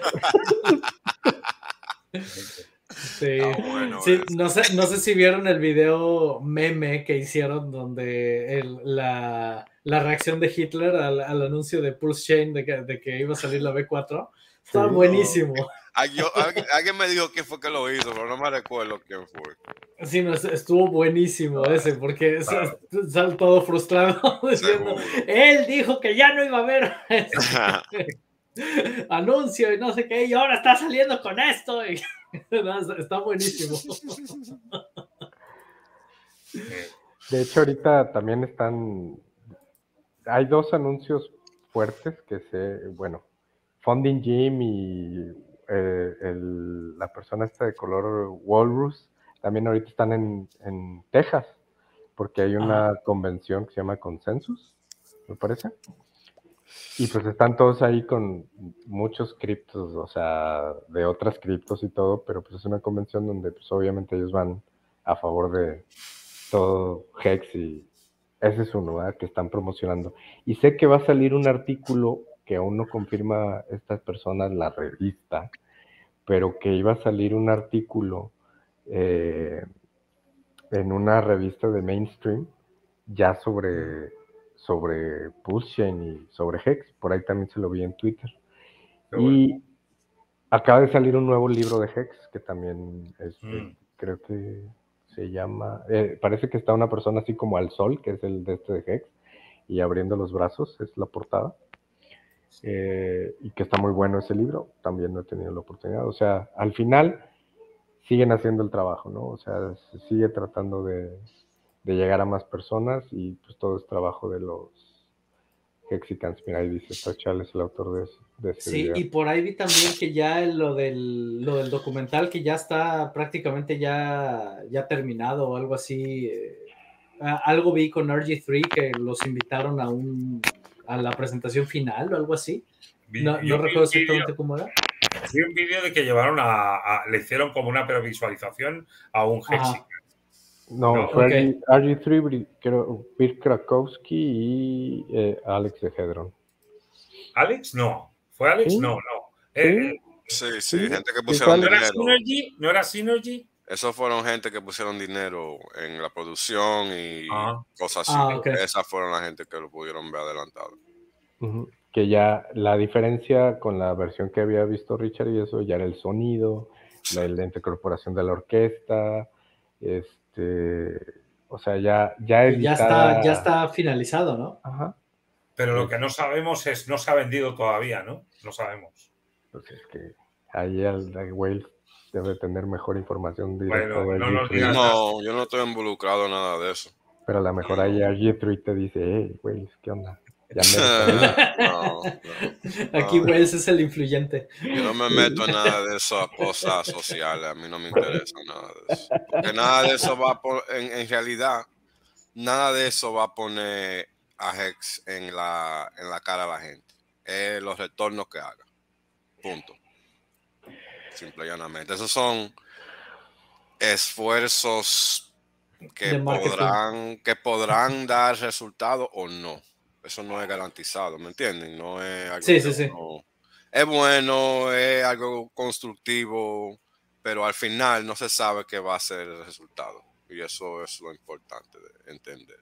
Sí. Ah, bueno, Sí, eso. no sé, no sé si vieron el video meme que hicieron donde el- la, la reacción de Hitler al, al anuncio de Pulse Chain de que, de que iba a salir la B4. Sí. buenísimo. Ah, yo- alguien, alguien me dijo quién fue que lo hizo, pero no me recuerdo quién fue. Sí, no, estuvo buenísimo ese, porque Claro. todo frustrado diciendo, él dijo que ya no iba a haber anuncio y no sé qué, y ahora está saliendo con esto. y- no, está- está buenísimo. De hecho, ahorita también están. Hay dos anuncios fuertes que se. Bueno, Funding Gym y eh, el- la persona esta de color Walrus también ahorita están en, en Texas, porque hay una convención que se llama Consensus, me parece. Y pues están todos ahí con muchos criptos, o sea, de otras criptos y todo, pero pues es una convención donde pues obviamente ellos van a favor de todo Hex y ese es uno ¿verdad? que están promocionando. Y sé que va a salir un artículo que aún no confirma estas personas la revista, pero que iba a salir un artículo eh, en una revista de mainstream ya sobre, sobre Pulsechain y sobre Hex. Por ahí también se lo vi en Twitter. Bueno. Y acaba de salir un nuevo libro de Hex que también este, Mm. creo que se llama. eh, parece que está una persona así como al sol, que es el de este de Hex, y abriendo los brazos, es la portada. Eh, y que está muy bueno ese libro, también no he tenido la oportunidad. O sea, al final siguen haciendo el trabajo, ¿no? O sea, se sigue tratando de, de llegar a más personas y pues todo es trabajo de los Hexicans. Mira, ahí dice, está Charles, el autor de, ese- de ese Sí, video. y por ahí vi también que ya lo del, lo del documental que ya está prácticamente ya, ya terminado o algo así. eh, algo vi con RG3 que los invitaron a un a la presentación final o algo así. Vi- No, no vi recuerdo exactamente cómo era. Vi un vídeo de que llevaron a, a- le hicieron como una previsualización a un. Hexican. No, No, fue ok. RG- RG3, Bri- creo, Bill Krakowski y eh, Alex de Hedron. ¿Alex? No. ¿Fue Alex? ¿Sí? No, no. Eh, eh, Sí, sí, Sí, gente que sí, pusieron ¿cuál ¿No era. Synergy? ¿No era Synergy? Esos fueron gente que pusieron dinero en la producción y Ah. cosas así. Ah, ok. Esas fueron la gente que lo pudieron ver adelantado. Ujú. Que ya la diferencia con la versión que había visto Richard y eso ya era el sonido, la, la intercorporación de la orquesta, este, o sea, ya, ya Ya editada. está, ya está finalizado, ¿no? Ajá. Pero lo que no sabemos es, no se ha vendido todavía, ¿no? No sabemos. Pues es que ahí el, el Wales debe tener mejor información directa Bueno, de no nos RG3, digas. No, yo no estoy involucrado en nada de eso. pero a lo mejor ahí RG3 te dice, hey, Wales, ¿qué onda? Ya me No, no. Aquí. Wells es el influyente. Yo no me meto en nada de esas cosas sociales, a mí no me interesa nada de eso. Porque nada de eso va a poner, en, en realidad, nada de eso va a poner a Hex en la, en la cara a la gente. Es los retornos que haga. Punto. Simple y llanamente. Esos son esfuerzos que podrán, que podrán dar resultado o no. Eso no es garantizado, ¿me entienden? No es algo Sí, que sí, sí. uno- es bueno, es algo constructivo, pero al final no se sabe qué va a ser el resultado. Y eso es lo importante de entender.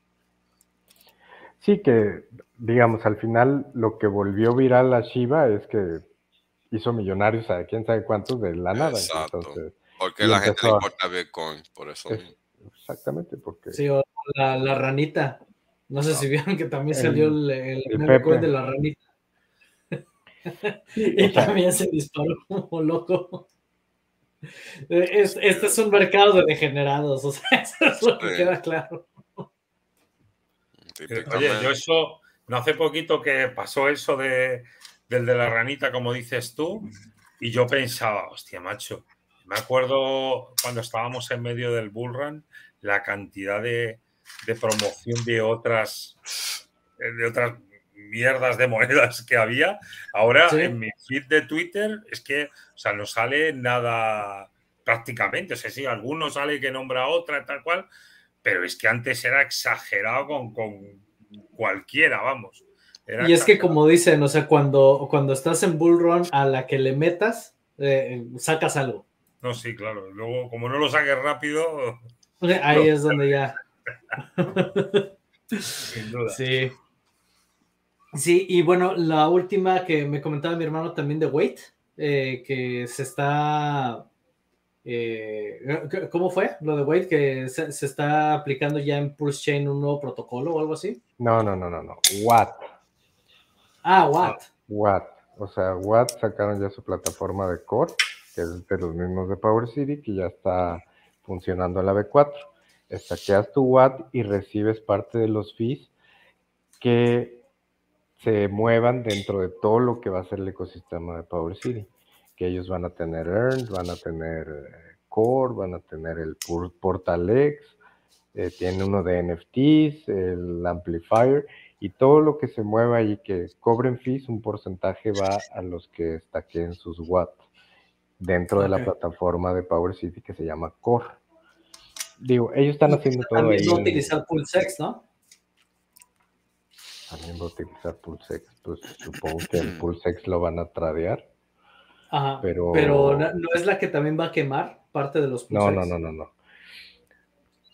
Sí, que digamos, al final lo que volvió viral a Shiba es que hizo millonarios a quién sabe cuántos de la nada. Exacto. Entonces, Porque la gente le importa Bitcoin, por eso. Es- exactamente, porque Sí, o la, la ranita. No sé No. si vieron que también El- salió el, el, el meme coin Pepe. de la ranita. y O sea- también se disparó como loco. Eh, es- este es un mercado de degenerados, o sea, eso es lo que Sí. queda claro. Oye, Típicamente. yo eso, no hace poquito que pasó eso de, del de la ranita, como dices tú, y yo pensaba, hostia, macho, me acuerdo cuando estábamos en medio del Bull Run, la cantidad de, de promoción de otras, de otras mierdas de monedas que había. Ahora Sí. en mi feed de Twitter es que, o sea, no sale nada prácticamente. O sea, sí, alguno sale que nombra otra, tal cual, pero es que antes era exagerado con, con cualquiera, vamos. Era Y es que como dicen, o sea, cuando, cuando estás en Bull Run, a la que le metas, eh, sacas algo. No, sí, claro. Luego, como no lo saques rápido, Ahí No. es donde ya. sin duda. Sí. Sí, y bueno, la última que me comentaba mi hermano también de Wait, eh, que se está. eh, ¿Cómo fue lo de Wait? Que se, se está aplicando ya en Pulse Chain un nuevo protocolo o algo así. No, no, no, no, no. Watt. Ah, what? Watt. O sea, Watt sacaron ya su plataforma de core, que es de los mismos de Power City, que ya está funcionando en la B4. Estaqueas tu Watt y recibes parte de los fees que se muevan dentro de todo lo que va a ser el ecosistema de Power City. Que ellos van a tener Earned, van a tener eh, Core, van a tener el Pur- Portal X, eh, tiene uno de NFTs, el Amplifier, y todo lo que se mueva y que cobren fees, un porcentaje va a los que estaqueen sus watts dentro de la plataforma de Power City que se llama Core. Digo, ellos están haciendo todo También ahí. va a utilizar PulseX, ¿no? También va a utilizar PulseX. Pues supongo que el PulseX lo van a tradear. Ajá. Pero- Pero, no, ¿no es la que también va a quemar parte de los No, no, PulseX? no, no, no.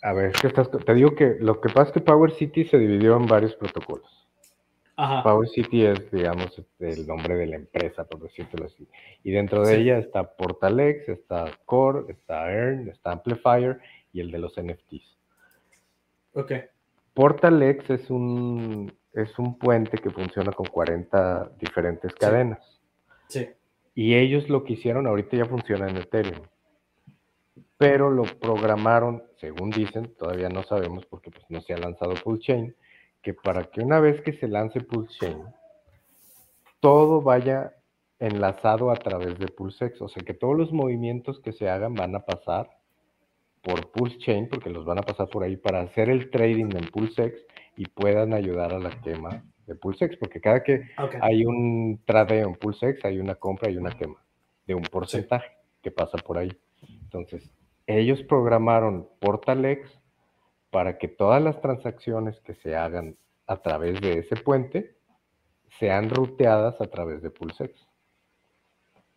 A ver, estás- te digo que lo que pasa es que Power City se dividió en varios protocolos. Ajá. Power City es, digamos, el nombre de la empresa, por decirlo así. Y dentro de Sí. ella está Portalex, está Core, está Earn, está Amplifier y el de los NFTs. Ok. Portalex es un, es un puente que funciona con 40 diferentes cadenas. Sí. Y ellos lo que hicieron, ahorita ya funciona en Ethereum. Pero lo programaron, según dicen, todavía no sabemos porque pues, no se ha lanzado Pulse que para que una vez que se lance Pulse todo vaya enlazado a través de PulseX. O sea que todos los movimientos que se hagan van a pasar por Pulse Chain, porque los van a pasar por ahí para hacer el trading en PulseX y puedan ayudar a la quema de PulseX, porque cada que hay un tradeo en PulseX, hay una compra y una quema de un porcentaje que pasa por ahí. Entonces, ellos programaron Portalex para que todas las transacciones que se hagan a través de ese puente sean ruteadas a través de PulseX.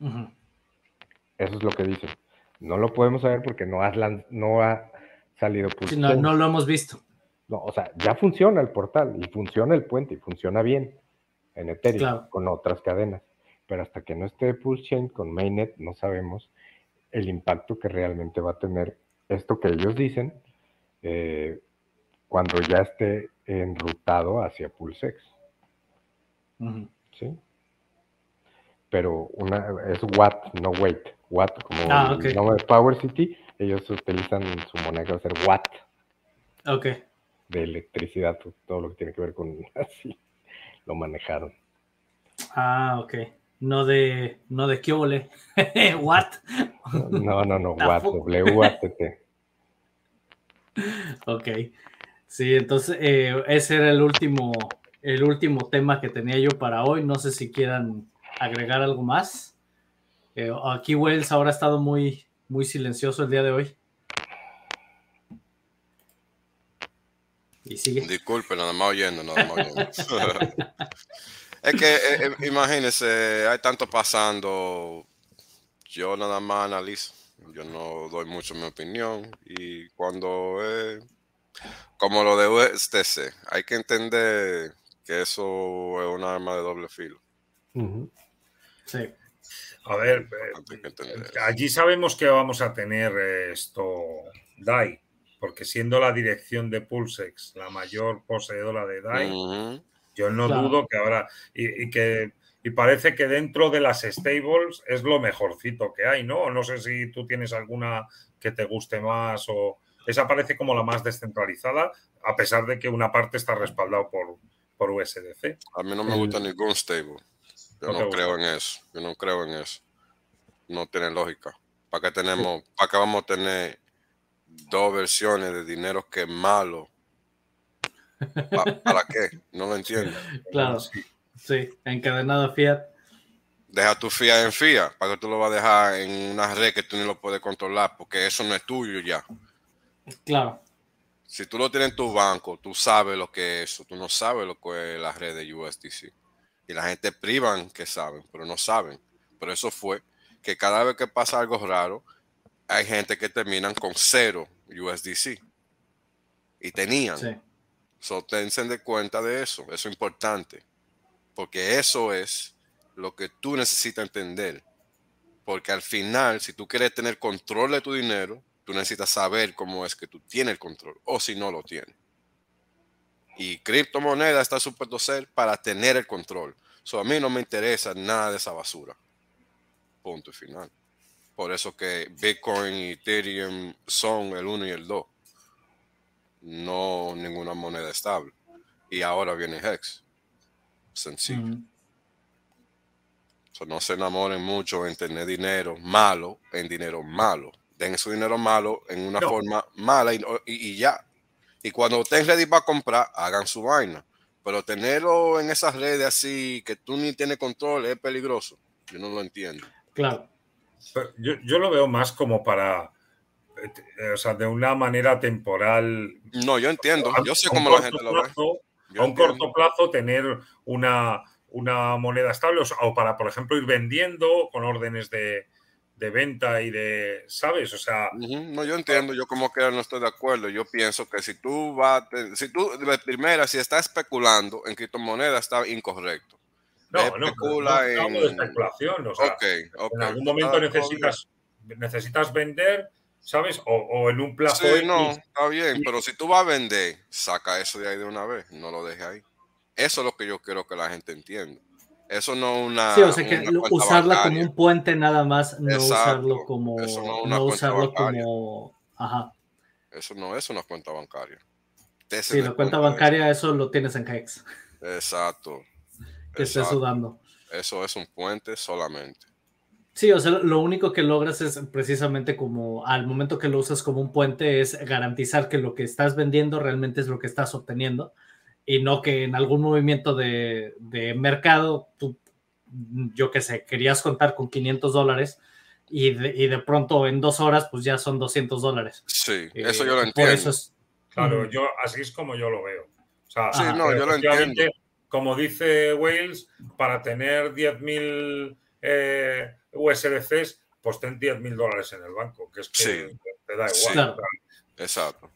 Eso es lo que dicen. No lo podemos saber porque no no ha salido PulseX. no, no lo hemos visto. No, o sea, ya funciona el portal y funciona el puente y funciona bien en Ethereum Claro. con otras cadenas. Pero hasta que no esté Pulse Chain con Mainnet, no sabemos el impacto que realmente va a tener esto que ellos dicen eh, cuando ya esté enrutado hacia PulseX. ¿sí? Pero una, es Watt, no Wait. Watt, como Ah, el nombre de Power City, ellos utilizan su moneda ser Watt. Ok. de electricidad, todo lo que tiene que ver con así, lo manejaron. Ah, ok. No de, no de qué ole. What? No, no, no, Tampoco. W-A-T-T. Ok. Sí, entonces eh, ese era el último, el último tema que tenía yo para hoy. No sé si quieran agregar algo más. Eh, aquí Wells ahora ha estado muy, muy silencioso el día de hoy. Y sigue. Disculpe, nada más oyendo, nada más oyendo. es que, eh, eh, imagínense, hay tanto pasando. Yo nada más analizo. Yo no doy mucho mi opinión. Y cuando es como lo de USTC, hay que entender que eso es un arma de doble filo. Sí. A ver, eh, allí sabemos que vamos a tener esto, DAI. porque siendo la dirección de Pulsex la mayor poseedora de DAI. Yo no Claro. dudo que ahora, y, y que y parece que dentro de las stables es lo mejorcito que hay, ¿no? No sé si tú tienes alguna que te guste más o esa parece como la más descentralizada, a pesar de que una parte está respaldado por, por USDC. A mí no me El- gusta ningún stable. Yo No gusta. creo en eso. Yo no creo en eso. No tiene lógica. ¿Para qué tenemos, para qué vamos a tener dos versiones de dinero que es malo? ¿Pa- ¿Para qué? No lo entiendo. Claro, Sí. sí, encadenado Fiat. Deja tu FIA en FIA. ¿Para qué tú lo vas a dejar en una red que tú ni lo puedes controlar? Porque eso no es tuyo ya. Claro, Si tú lo tienes en tu banco, tú sabes lo que es eso. Tú no sabes lo que es la red de USDC. Y la gente privan que saben, pero no saben. Por eso fue que cada vez que pasa algo raro, hay gente que terminan con cero USDC. Y tenían. sí. So, tense de cuenta de eso. Eso es importante. Porque eso es lo que tú necesitas entender. Porque al final, si tú quieres tener control de tu dinero, tú necesitas saber cómo es que tú tienes el control. O si no lo tienes. Y criptomoneda está supuesto ser para tener el control. So, a mí no me interesa nada de esa basura. Punto final. Por eso que Bitcoin y Ethereum son el 1 y el 2 no ninguna moneda estable. Y ahora viene Hex. Sencillo. So, no se enamoren mucho en tener dinero malo en dinero malo. Den su dinero malo en una No. forma mala y, y- y ya. Y cuando estén ready para comprar, hagan su vaina. Pero tenerlo en esas redes así que tú ni tienes control es peligroso. Yo no lo entiendo. Claro, Pero Yo, yo lo veo más como para, o sea, de una manera temporal. No, yo entiendo. Yo sé cómo la gente lo ve. Yo a un entiendo. corto plazo tener una, una moneda estable o, sea, o para, por ejemplo, ir vendiendo con órdenes de, de venta y de, ¿sabes? O sea, No, yo entiendo, yo como que no estoy de acuerdo. Yo pienso que si tú vas, si tú, de primera, si estás especulando en criptomonedas, está incorrecto. no, especula no hablo de en- especulación. O sea, en algún momento necesitas, necesitas vender, ¿sabes? O, o en un plazo Sí, X. no, está bien, pero si tú vas a vender, saca eso de ahí de una vez, no lo dejes ahí. Eso es lo que yo quiero que la gente entienda. Eso no es una. sí, o sea que usarla bancaria. como un puente nada más, no Exacto, usarlo como, eso no no cuenta usarlo bancaria. como, ajá, Eso no es una cuenta bancaria. Dese sí, la cuenta cuenta de bancaria eso lo tienes en Hex. Exacto. que esté exacto. sudando. Eso es un puente solamente. Sí, o sea, lo único que logras es precisamente como al momento que lo usas como un puente es garantizar que lo que estás vendiendo realmente es lo que estás obteniendo y no que en algún movimiento de, de mercado tú, yo qué sé, querías contar con 500 dólares y de, y de pronto en dos horas pues ya son 200 dólares. Sí, Eh, eso yo lo por entiendo. eso es- Claro, yo así es como yo lo veo. O sea, Sí, Ajá. no, yo lo entiendo. Como dice Wales, para tener 10.000 eh, USDCs, pues ten 10.000 dólares en el banco, que es que Sí. te da igual. Sí. Claro. Exacto.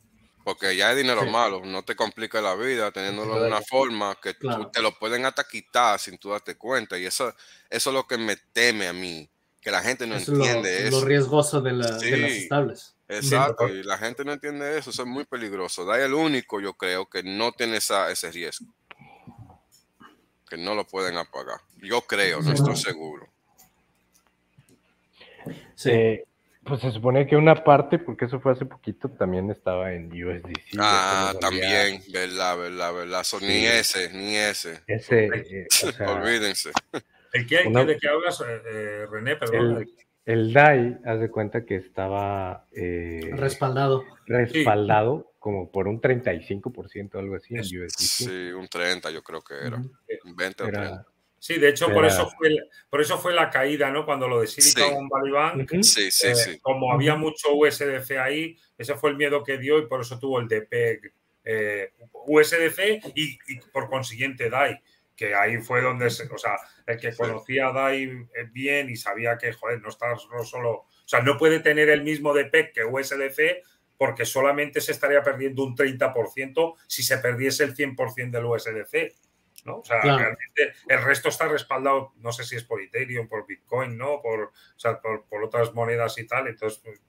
Porque ya es dinero Sí. malo, no te complica la vida teniéndolo de una forma que tú- te lo pueden hasta quitar sin tú darte cuenta. Y eso, eso es lo que me teme a mí, que la gente no lo, entiende lo eso. riesgoso de, la- de las estables. Exacto, y la gente no entiende eso, eso es muy peligroso. Da el único, yo creo, que no tiene esa, ese riesgo. Que no lo pueden apagar. Yo creo, no estoy seguro. Sí. Eh, pues se supone que una parte, porque eso fue hace poquito, también estaba en USDC. ah, también, verdad, verdad, verdad. So, Ni Sí. ese, ni ese. Ese, eh, o sea, Olvídense. ¿El qué, Una- ¿De qué hablas, eh, eh, René? Perdón. el, el DAI, haz de cuenta que estaba eh, Respaldado. respaldado como por un 35%, algo así, en USDC. Sí, un 30 yo creo que era. Un 20 o 30. Sí, de hecho, por eso, fue, por eso fue la caída, ¿no? Cuando lo de Silicon Valley Bank. Sí, sí, eh, sí. como había mucho USDC ahí, ese fue el miedo que dio y por eso tuvo el DP eh, USDC y, y por consiguiente DAI, que ahí fue donde, se- o sea, el que conocía a DAI eh, bien y sabía que, joder, no está no solo, o sea, no puede tener el mismo DP que USDC porque solamente se estaría perdiendo un 30% si se perdiese el 100% del USDC. ¿No? O sea, Claro. realmente el resto está respaldado, no sé si es por Ethereum, por Bitcoin, ¿no? Por, o sea, por, por otras monedas y tal. Entonces, pues,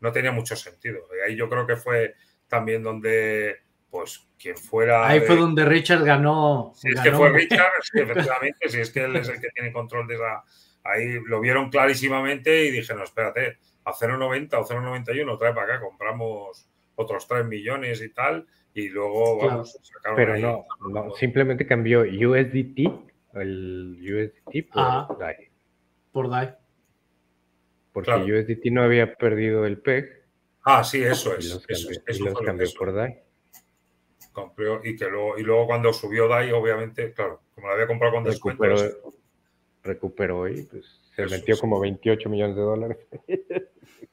no tenía mucho sentido. Y ahí yo creo que fue también donde, pues, quien fuera. Ahí fue donde Richard ganó. Si es que fue Richard, efectivamente, si es que él es el que tiene control de esa. Ahí lo vieron clarísimamente y dije, no, espérate, a 0,90 o 0,91 trae para acá, compramos otros 3 millones y tal, y luego vamos, claro. Pero no, no, simplemente cambió USDT, el USDT por DAI. Por DAI. Porque USDT no había perdido el PEG. Ah, sí, eso es. Y los eso, cambió, eso y los cambió por DAI. Compró, y, que luego, y luego cuando subió DAI, obviamente, claro, como lo había comprado con descuento. Recuperó, recuperó y pues se eso, metió como 28 millones de dólares.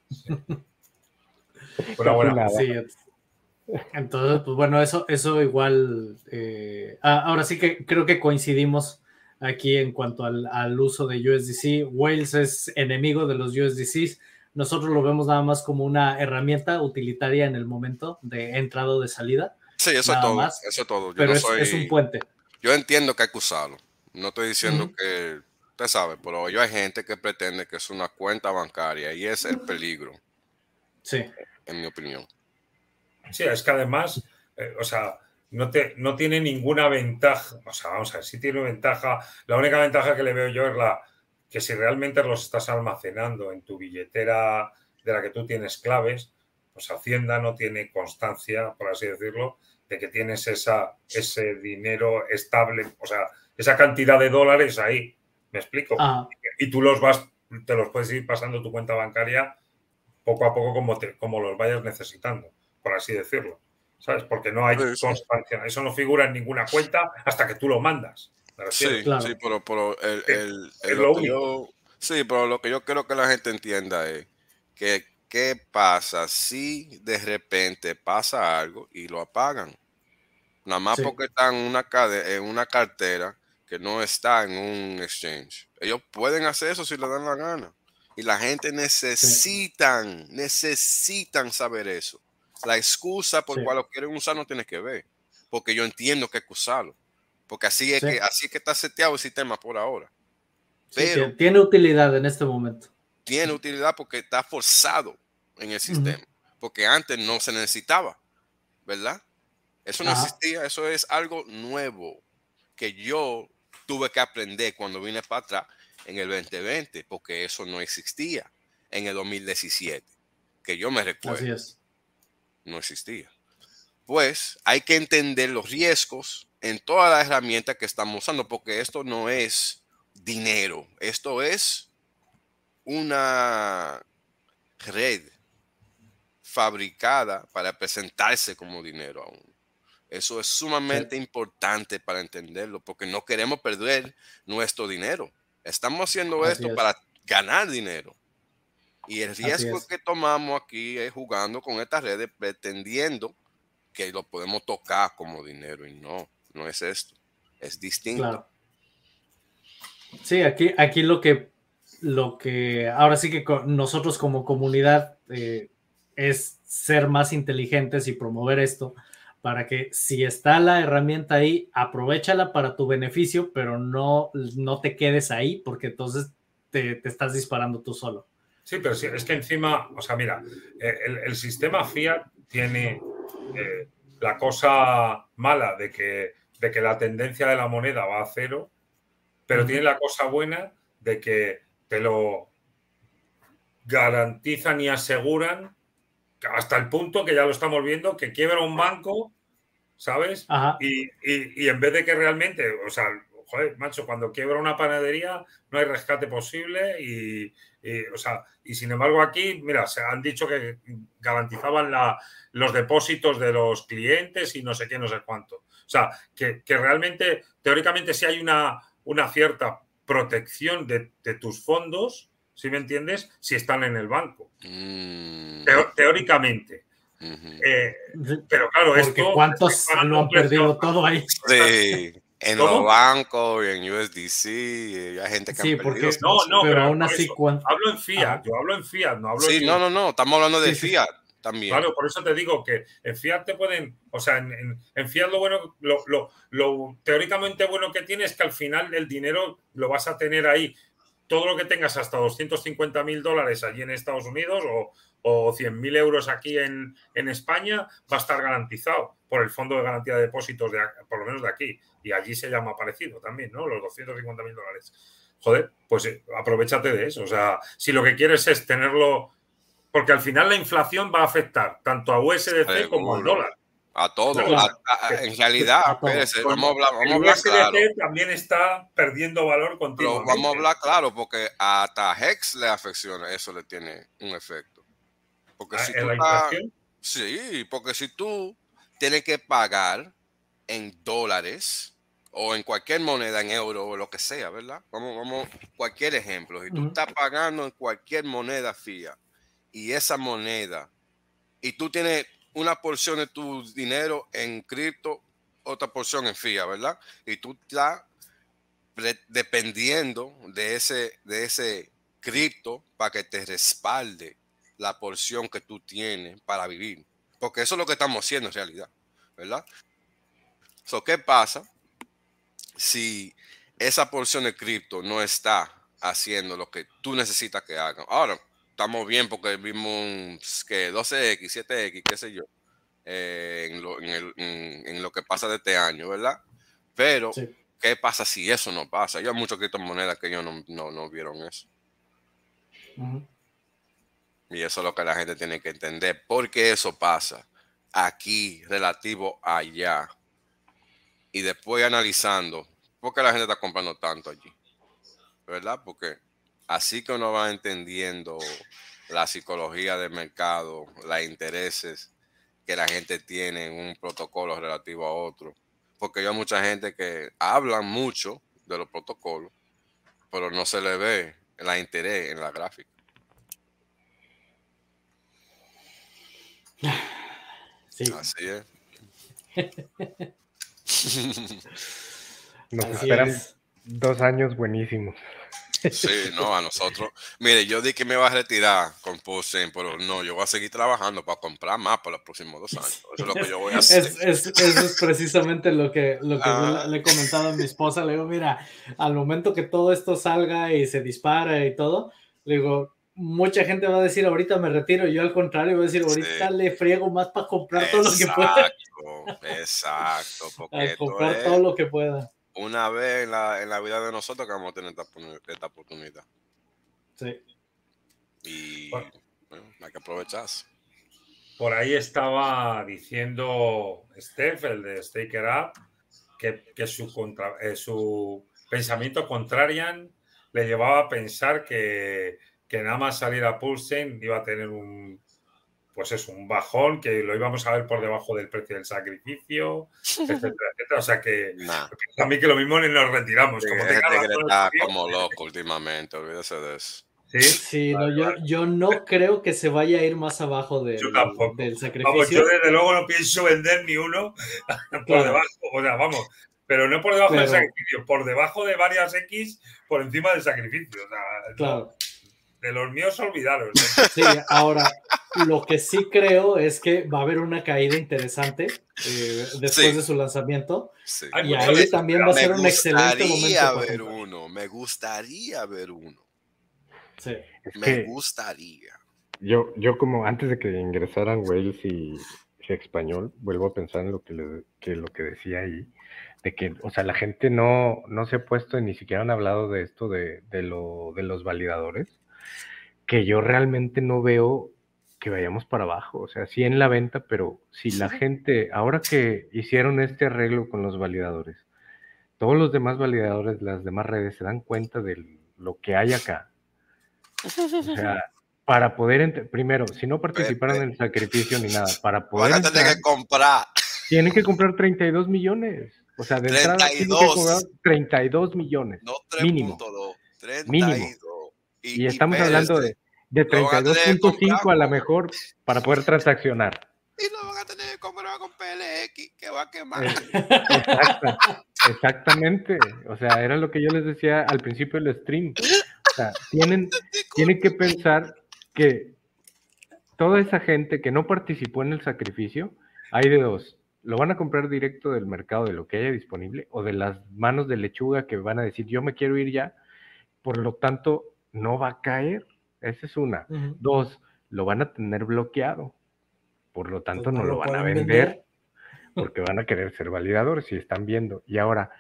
Sí. Una buena. Sí, entonces, pues bueno, eso, eso igual. Eh, ahora sí que creo que coincidimos aquí en cuanto al, al, uso de USDC. Wales es enemigo de los USDCs. Nosotros lo vemos nada más como una herramienta utilitaria en el momento de entrada o de salida. Sí, eso es todo. Más, eso todo. Yo pero no es, soy, es, un puente. Yo entiendo que hay que usarlo. No estoy diciendo uh -huh. que usted sabe, pero yo hay gente que pretende que es una cuenta bancaria y es el peligro. Sí. En mi opinión. Sí, es que además, eh, o sea, no, te, no tiene ninguna ventaja. O sea, vamos a ver, sí tiene ventaja. La única ventaja que le veo yo es la que si realmente los estás almacenando en tu billetera de la que tú tienes claves, pues Hacienda no tiene constancia, por así decirlo, de que tienes esa, ese dinero estable, o sea, esa cantidad de dólares ahí. ¿Me explico? Ah. Y tú los vas, te los puedes ir pasando tu cuenta bancaria poco a poco como, te, como los vayas necesitando, por así decirlo. ¿Sabes? Porque no hay sí, constancia. Sí. Eso no figura en ninguna cuenta hasta que tú lo mandas. Sí, claro. sí, pero, pero el, el, el, lo yo, sí, pero lo que yo quiero que la gente entienda es que qué pasa si de repente pasa algo y lo apagan. Nada más sí. porque está en una, en una cartera que no está en un exchange. Ellos pueden hacer eso si le dan la gana. Y la gente necesitan, sí. necesitan saber eso. La excusa por sí. cual lo quieren usar no tiene que ver. Porque yo entiendo que hay que usarlo. Porque así es, sí. que, así es que está seteado el sistema por ahora. Pero tiene utilidad en este momento. Tiene utilidad porque está forzado en el sistema. Uh -huh. Porque antes no se necesitaba. ¿Verdad? Eso no Ajá. existía. Eso es algo nuevo que yo tuve que aprender cuando vine para atrás en el 2020, porque eso no existía en el 2017, que yo me recuerdo. Así es. No existía. Pues hay que entender los riesgos en todas las herramientas que estamos usando, porque esto no es dinero, esto es una red fabricada para presentarse como dinero aún. Eso es sumamente sí. importante para entenderlo, porque no queremos perder nuestro dinero. Estamos haciendo Así esto es. para ganar dinero. Y el riesgo que tomamos aquí es jugando con estas redes pretendiendo que lo podemos tocar como dinero y no, no es esto, es distinto. Claro. Sí, aquí, aquí lo que lo que ahora sí que nosotros como comunidad eh, es ser más inteligentes y promover esto para que si está la herramienta ahí, aprovechala para tu beneficio, pero no, no te quedes ahí porque entonces te, te estás disparando tú solo. Sí, pero sí, es que encima, o sea, mira, eh, el, el sistema Fiat tiene eh, la cosa mala de que, de que la tendencia de la moneda va a cero, pero tiene la cosa buena de que te lo garantizan y aseguran hasta el punto que ya lo estamos viendo, que quiebra un banco, ¿sabes? Y, y, y, en vez de que realmente, o sea, joder, macho, cuando quiebra una panadería no hay rescate posible y, y, o sea, y sin embargo aquí, mira, se han dicho que garantizaban la, los depósitos de los clientes y no sé qué, no sé cuánto. O sea, que, que realmente, teóricamente, sí hay una, una cierta protección de, de tus fondos, ¿sí me entiendes? Si están en el banco. Mm. Teo, teóricamente. Uh -huh. eh, pero claro, Porque esto. ¿Cuántos lo han perdido todo ahí? Sí. En ¿Cómo? los bancos, en USDC, hay gente que sí, han porque, perdido. No, no, pero, pero aún así, cuando... hablo en Fiat, yo hablo en Fiat, no hablo sí, en no, no, no, estamos hablando de sí, Fiat sí. también. Claro, por eso te digo que en Fiat te pueden, o sea, en, en, en Fiat lo bueno, lo, lo, lo, teóricamente bueno que tiene es que al final el dinero lo vas a tener ahí todo lo que tengas hasta 250 mil dólares allí en Estados Unidos o, o 100.000 euros aquí en, en, España, va a estar garantizado por el Fondo de Garantía de Depósitos, de, por lo menos de aquí. Y allí se llama parecido también, ¿no? Los 250.000 dólares. Joder, pues eh, aprovechate de eso. O sea, si lo que quieres es tenerlo, porque al final la inflación va a afectar tanto a USDC como al dólar. A todo. en realidad, vamos a hablar, vamos a hablar claro. también está perdiendo valor continuamente. vamos a hablar claro, porque hasta Hex le afecciona, eso le tiene un efecto. Porque Ah, si ¿en tú la estás- inflación? sí, porque si tú tienes que pagar en dólares o en cualquier moneda, en euro o lo que sea, ¿verdad? Vamos, vamos, cualquier ejemplo. Si tú estás pagando en cualquier moneda fía y esa moneda, y tú tienes una porción de tu dinero en cripto, otra porción en fía, ¿verdad? Y tú estás dependiendo de ese, de ese cripto para que te respalde la porción que tú tienes para vivir. Porque eso es lo que estamos haciendo en realidad, ¿verdad? So, ¿Qué pasa si esa porción de cripto no está haciendo lo que tú necesitas que haga? Ahora, estamos bien porque vimos que 12X, 7X, qué sé yo, eh, en, lo, en el- en- en lo que pasa de este año, ¿verdad? Pero, Sí. ¿qué pasa si eso no pasa? Hay muchas criptomonedas que ellos no, no, no vieron eso. Y eso es lo que la gente tiene que entender. ¿Por qué eso pasa aquí relativo allá? Y después analizando, ¿por qué la gente está comprando tanto allí? ¿Verdad? Porque así que uno va entendiendo la psicología del mercado, los intereses que la gente tiene en un protocolo relativo a otro. Porque hay mucha gente que hablan mucho de los protocolos, pero no se le ve la interés en la gráfica. Sí, Así es. Nos así esperan es. dos años buenísimos. Sí, no, a nosotros. Mire, yo di que me iba a retirar con Pulsen, pero no, yo voy a seguir trabajando para comprar más para los próximos dos años. Eso es lo que yo voy a hacer. Es, es- eso es precisamente lo que, lo que yo Ah. le- le he comentado a mi esposa. Le digo, mira, al momento que todo esto salga y se dispara y todo, le digo, mucha gente va a decir, ahorita me retiro. Yo al contrario voy a decir, ahorita Sí. le friego más para comprar todo lo que pueda. Exacto, exacto, porque comprar todo lo que pueda. una vez en la, en la vida de nosotros que vamos a tener esta, esta oportunidad. Sí. Y Bueno. bueno, hay que aprovecharse. Por ahí estaba diciendo Steph, el de Staker Up, que, que su, contra- eh, su pensamiento contrarian le llevaba a pensar que, que nada más salir a Pulsen iba a tener un pues es un bajón, que lo íbamos a ver por debajo del precio del sacrificio, etcétera, etcétera. O sea que Nah, a mí que lo mismo ni nos retiramos. sí, Como está tío, como loco últimamente, olvídese de eso. ¿sí? Sí, no, yo, yo no creo que se vaya a ir más abajo del, Yo tampoco. del Vamos, sacrificio. yo desde luego no pienso vender ni uno por Claro. debajo, o sea, vamos, pero no por debajo del sacrificio, por debajo de varias X por encima del sacrificio. O sea, no, Claro. De los míos olvidaros. ¿eh? Sí, ahora, lo que sí creo es que va a haber una caída interesante eh, después Sí. de su lanzamiento. Sí. Y ahí también va a Me ser un excelente gustaría momento. para ver comprar. uno, me gustaría ver uno, Sí. Es me que gustaría. yo, yo como antes de que ingresaran Wales y, y español, vuelvo a pensar en lo que, le- que lo que decía ahí, de que, o sea, la gente no, no se ha puesto, ni siquiera han hablado de esto de, de, lo, de los validadores, que yo realmente no veo que vayamos para abajo, o sea, sí en la venta, pero si la gente, ahora que hicieron este arreglo con los validadores, todos los demás validadores, las demás redes se dan cuenta de lo que hay acá. O sea, para poder, primero, si no participaron en el sacrificio ni nada, para poder Van a tener que comprar. tienen que comprar 32 millones. O sea, de entrada tienen que 32. cobrar 32 millones. No Mínimo. 3.2, 32. Mínimo. Y estamos hablando de, de Lo que 32.5 a comprar. la mejor para poder transaccionar. Y lo van a tener que comprar con PLX, que va a quemar. Eh, exacta- exactamente. O sea, era lo que yo les decía al principio del stream. O sea, tienen, tienen que pensar que toda esa gente que no participó en el sacrificio, hay de dos. Lo van a comprar directo del mercado de lo que haya disponible o de las manos de lechuga que van a decir yo me quiero ir ya. Por lo tanto, no va a caer. Esa es una. Dos, lo van a tener bloqueado. Por lo tanto, Pues no lo lo van a vender. porque van a querer ser validadores si están viendo. Y ahora,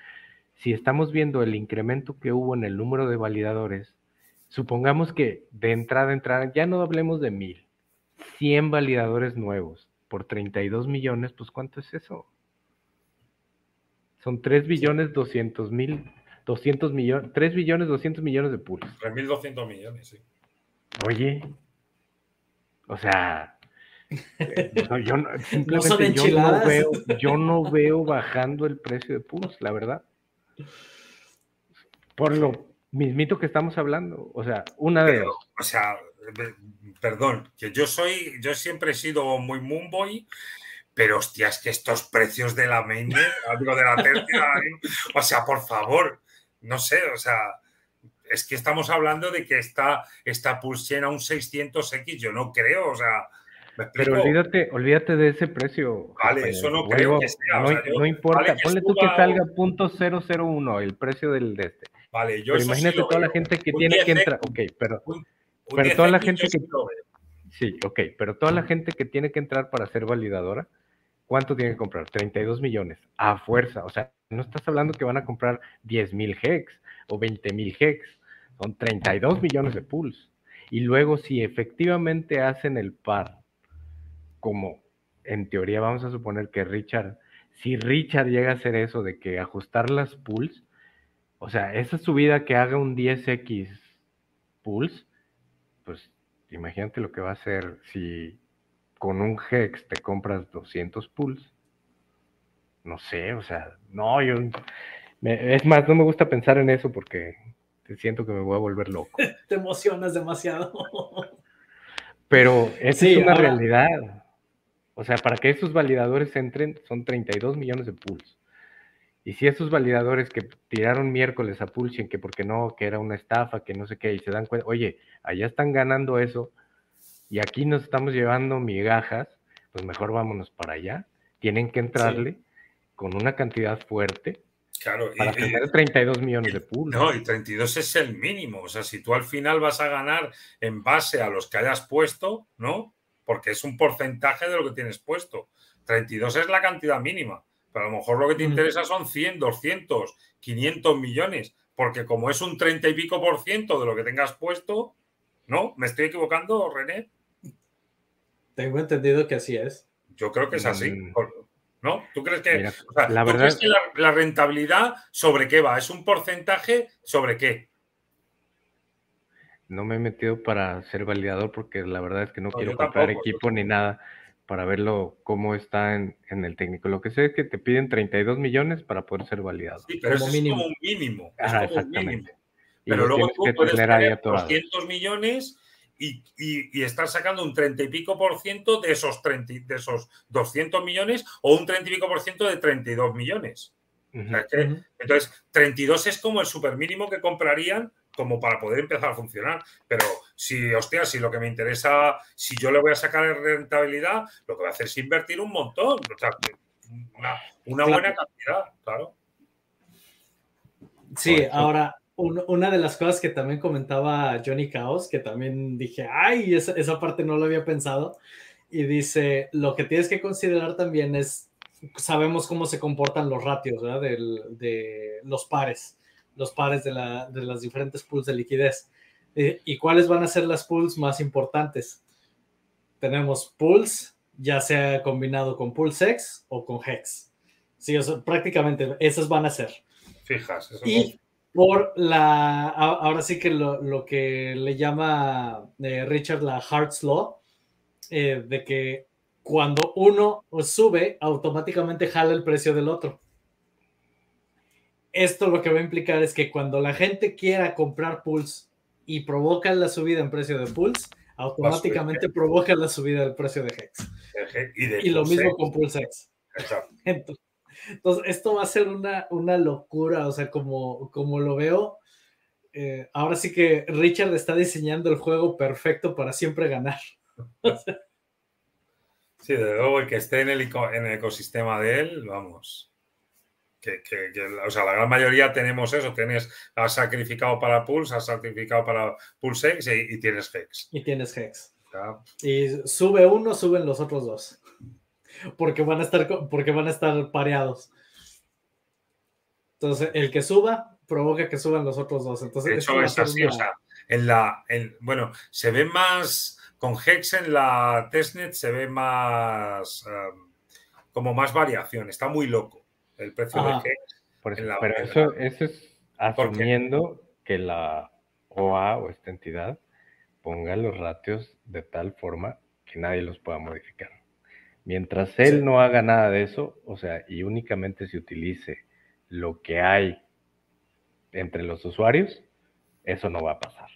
si estamos viendo el incremento que hubo en el número de validadores, supongamos que de entrada a entrada, ya no hablemos de mil, 100 validadores nuevos por 32 millones, pues ¿cuánto es eso? Son 3 billones 200 mil, 200 millones, 3 billones 200 millones de pools. 3.200 millones, sí. Oye, o sea, eh, no, yo no, simplemente yo no veo, yo no veo bajando el precio de pools, la verdad. Por lo mismito que estamos hablando. O sea, una de dos. o sea, eh, perdón, que yo soy, yo siempre he sido muy Moonboy, pero hostia, es que estos precios de la mainnet, digo, de la tercia, o sea, por favor, no sé, o sea, es que estamos hablando de que está esta Pulse a un 600X, yo no creo, o sea. Pero olvídate, olvídate de ese precio. Vale, compañero. eso no Luego, creo que sea, o No, sea, yo- no importa, vale ponle tú que salga un- punto .001 el precio del de este. Vale, yo Pero sí imagínate lo toda la veo. gente que Un tiene que 10X, entrar. Ok, pero un pero toda la 10X gente yo sí que-. Sí, ok, pero toda la gente que tiene que entrar para ser validadora, ¿cuánto tiene que comprar? 32 millones, a fuerza. O sea, no estás hablando que van a comprar 10 mil hex o 20 mil hex, son 32 millones de pools. Y luego, si efectivamente hacen el par, como en teoría vamos a suponer que Richard, si Richard llega a hacer eso de que ajustar las pools, o sea, esa subida que haga un 10x pools, pues imagínate lo que va a hacer si con un hex te compras 200 pools. No sé, o sea, no, yo... me- es más, no me gusta pensar en eso porque siento que me voy a volver loco. Te emocionas demasiado. Pero esa Sí, es una ahora- realidad. O sea, para que esos validadores entren son 32 millones de pools. Y si esos validadores que tiraron miércoles a Pulsion, que porque no, que era una estafa, que no sé qué, y se dan cuenta, oye, allá están ganando eso, y aquí nos estamos llevando migajas, pues mejor vámonos para allá. Tienen que entrarle con una cantidad fuerte Claro, y- para y- tener 32 millones de pools. No, y 32 es el mínimo. O sea, si tú al final vas a ganar en base a los que hayas puesto, ¿no? Porque es un porcentaje de lo que tienes puesto. 32 es la cantidad mínima. Pero a lo mejor lo que te Mm. interesa son 100, 200, 500 millones. Porque como es un 30 y pico por ciento de lo que tengas puesto, ¿no? ¿Me estoy equivocando, René? Tengo entendido que así es. Yo creo que es así. Mm. ¿No? ¿Tú crees que, Mira, o sea, la ¿tú verdad- crees que la, la rentabilidad sobre qué va? ¿Es un porcentaje sobre qué? No me he metido para ser validador porque la verdad es que no, No, quiero comprar tampoco, equipo ni nada para verlo cómo está en, en el técnico. Lo que sé es que te piden 32 millones para poder ser validado. Sí, pero Como eso mínimo. es como un mínimo. Es Ajá, como un exactamente. mínimo. Y Pero luego tienes tú que puedes tener ahí tener atorado. 200 millones y, y, y estar sacando un 30 y pico por ciento de esos, 30, y- de esos 200 millones o un 30 y pico por ciento de 32 millones. O Ujú. sea, es que- entonces, 32 es como el super mínimo que comprarían como para poder empezar a funcionar. Pero si, hostia, si lo que me interesa, si yo le voy a sacar rentabilidad, lo que voy a hacer es invertir un montón. O sea, una, buena cantidad, claro. Sí, Correcto. ahora, un- una de las cosas que también comentaba Johnny Chaos, que también dije, ay, esa, esa parte no lo había pensado, y dice, lo que tienes que considerar también es, sabemos cómo se comportan los ratios, ¿verdad? Del- de los pares, los pares de, la- de las diferentes pools de liquidez. Eh, ¿Y cuáles van a ser las pools más importantes? Tenemos pools, ya sea combinado con PulseX o con Hex. Sí, o sea, prácticamente esas van a ser. Fijas. Eso Y por la, ahora sí que lo, lo que le llama eh, Richard la Hart's Law, eh, de que cuando uno sube, automáticamente jala el precio del otro. Esto lo que va a implicar es que cuando la gente quiera comprar Pulse y provoca la subida en precio de Pulse, automáticamente provoca la subida del precio de Hex. y, de Y lo Pulse, mismo con PulseX. exacto. Entonces, entonces, esto va a ser una, una locura, o sea, como, como lo veo, eh, ahora sí que Richard está diseñando el juego perfecto para siempre ganar. Sí, desde luego, el que esté en el, en el ecosistema de él, vamos. Que, que- que, o sea, la gran mayoría tenemos eso. Tienes, has sacrificado para Pulse, has sacrificado para PulseX y, y tienes Hex. Y tienes Hex. Y sube uno, suben los otros dos. Porque van a estar, porque van a estar pareados. Entonces, el que suba provoca que suban los otros dos. Entonces, eso es así, o sea, en la, bueno, se ve más, con Hex en la testnet se ve más, um, como más variación, está muy loco el precio de Hex. pero eso, eso es asumiendo que la OA o esta entidad ponga los ratios de tal forma que nadie los pueda modificar. Mientras él no haga nada de eso, o sea, y únicamente se utilice lo que hay entre los usuarios, eso no va a pasar.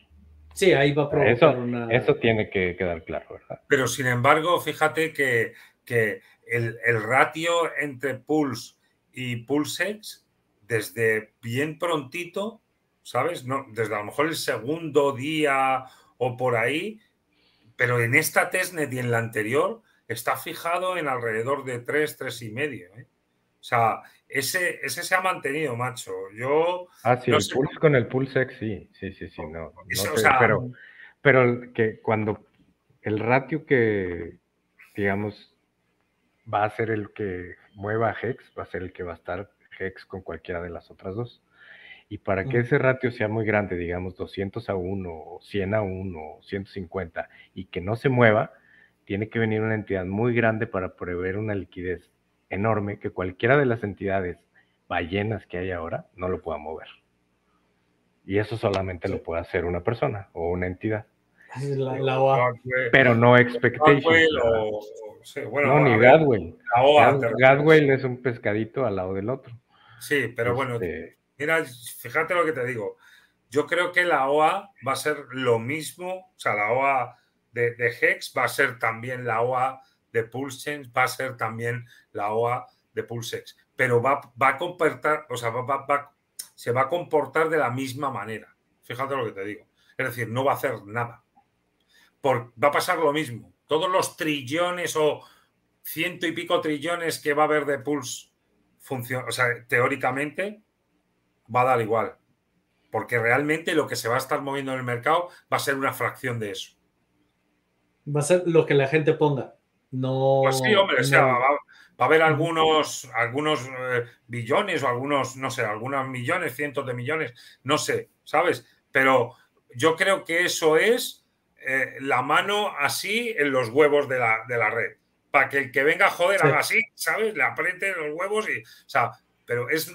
Sí, ahí va a provocar eso, una... Eso tiene que quedar claro, ¿verdad? Pero sin embargo, fíjate que, que el, el, ratio entre Pulse y PulseX, desde bien prontito, ¿sabes? No, desde a lo mejor el segundo día o por ahí, pero en esta testnet y en la anterior está fijado en alrededor de 3, 3 y medio. ¿eh? O sea, ese, ese se ha mantenido, macho. Yo. Ah, sí, el pulse con el pulse sí, sí, sí, sí, no. pero, pero que cuando el ratio que, digamos, va a ser el que mueva a Hex, va a ser el que va a estar Hex con cualquiera de las otras dos. Y para que ese ratio sea muy grande, digamos 200 a 1, o 100 a 1, o 150, y que no se mueva, tiene que venir una entidad muy grande para prever una liquidez enorme que cualquiera de las entidades ballenas que hay ahora no lo pueda mover. Y eso solamente lo puede hacer una persona o una entidad. La, OA. Pero no expectation. no, ni Gadwell. Gadwell es un pescadito al lado del otro. Sí, pero bueno, este, mira, fíjate lo que te digo. Yo creo que la OA va a ser lo mismo, o sea, la OA de, Hex va a ser también la OA de PulseChange, va a ser también la OA de PulseX, pero va, va a comportar, o sea, va, se va a comportar de la misma manera. Fíjate lo que te digo. Es decir, no va a hacer nada. Por, va a pasar lo mismo. Todos los trillones o ciento y pico trillones que va a haber de Pulse, o sea, teóricamente, va a dar igual. Porque realmente lo que se va a estar moviendo en el mercado va a ser una fracción de eso. Va a ser lo que la gente ponga. No. Pues sí, hombre, o sea, va, a haber algunos, algunos eh, billones o algunos, no sé, algunos millones, cientos de millones, no sé, ¿sabes? Pero yo creo que eso es eh, la mano así en los huevos de la, de la red. Para que el que venga a joder haga así, ¿sabes? Le apriete los huevos y. O sea, pero es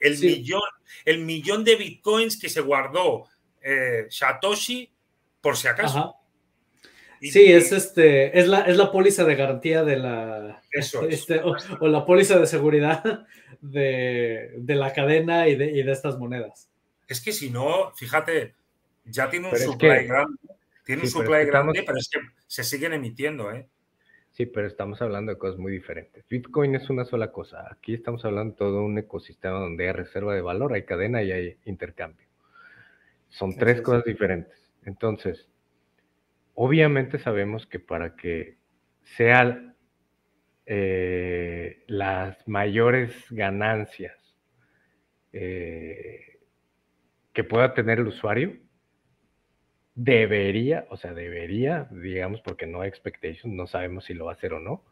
el, millón, el millón de bitcoins que se guardó eh, Satoshi por si acaso. Sí, es este, es la, es la póliza de garantía de la eso este, o, la póliza de seguridad de, la cadena y de, estas monedas. Es que si no, fíjate, ya tiene un supply grande, tiene un supply grande, pero es que se siguen emitiendo, ¿eh? Sí, pero estamos hablando de cosas muy diferentes. Bitcoin es una sola cosa. Aquí estamos hablando de todo un ecosistema donde hay reserva de valor, hay cadena y hay intercambio. Son tres cosas diferentes. Entonces, obviamente sabemos que para que sean eh, las mayores ganancias eh, que pueda tener el usuario, debería, o sea, debería, digamos, porque no hay expectation, no sabemos si lo va a hacer o no,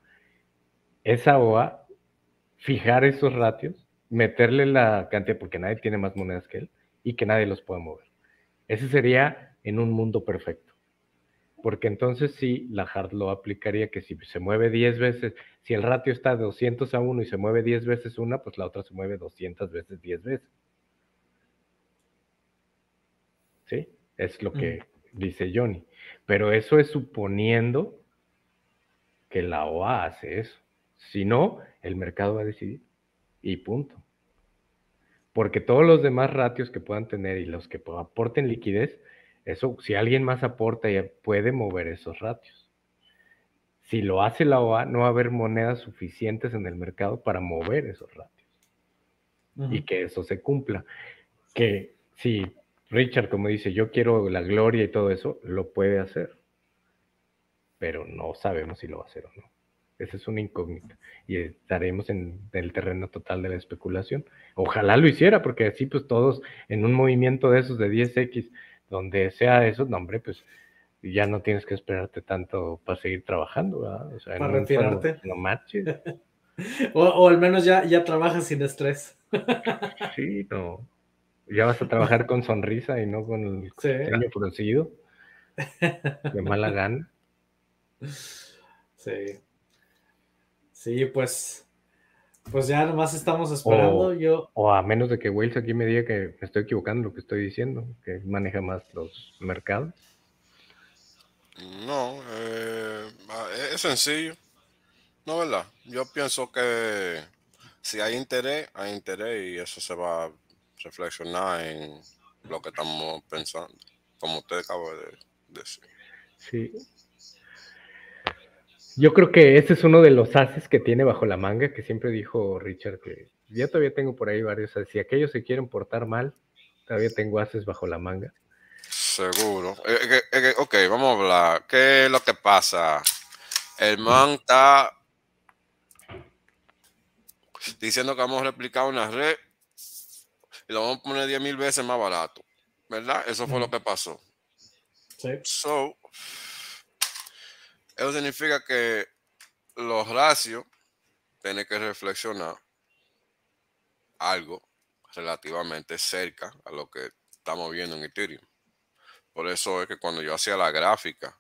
esa OA fijar esos ratios, meterle la cantidad, porque nadie tiene más monedas que él, y que nadie los pueda mover. Ese sería en un mundo perfecto porque entonces sí, la hard lo aplicaría que si se mueve 10 veces, si el ratio está de 200 a 1 y se mueve 10 veces una, pues la otra se mueve 200 veces 10 veces. ¿Sí? Es lo que dice Johnny. Pero eso es suponiendo que la OA hace eso. Si no, el mercado va a decidir. Y punto. Porque todos los demás ratios que puedan tener y los que aporten liquidez, eso, si alguien más aporta, ya puede mover esos ratios. Si lo hace la OA, no va a haber monedas suficientes en el mercado para mover esos ratios. Y que eso se cumpla. Que si Richard, como dice, yo quiero la gloria y todo eso, lo puede hacer. Pero no sabemos si lo va a hacer o no. Esa es una incógnita. Y estaremos en el terreno total de la especulación. Ojalá lo hiciera, porque así pues todos en un movimiento de esos de 10X donde sea eso, no, hombre, pues ya no tienes que esperarte tanto para seguir trabajando, ¿verdad? O sea, Para juego, retirarte. No manches. O, o al menos ya, ya trabajas sin estrés. Sí, no. Ya vas a trabajar con sonrisa y no con el Sí. ceño fruncido. De mala gana. Sí. Sí, pues. Pues ya nomás estamos esperando. O- Yo. O a menos de que Wales aquí me diga que me estoy equivocando en lo que estoy diciendo, que maneja más los mercados. No, eh, ah, es sencillo. No, ¿verdad? Yo pienso que si hay interés, hay interés y eso se va a reflexionar en lo que estamos pensando, como usted acaba de decir. Sí. Yo creo que ese es uno de los haces que tiene bajo la manga, que siempre dijo Richard, que ya todavía tengo por ahí varios. haces. Si aquellos se quieren portar mal, todavía tengo haces bajo la manga. Seguro. Eh, eh, eh, ok, vamos a hablar. ¿Qué es lo que pasa? El man está diciendo que vamos a replicar una red y lo vamos a poner 10 mil veces más barato. ¿Verdad? Eso fue lo que pasó. Sí. So, eso significa que los ratios tienen que reflexionar algo relativamente cerca a lo que estamos viendo en Ethereum. Por eso es que cuando yo hacía la gráfica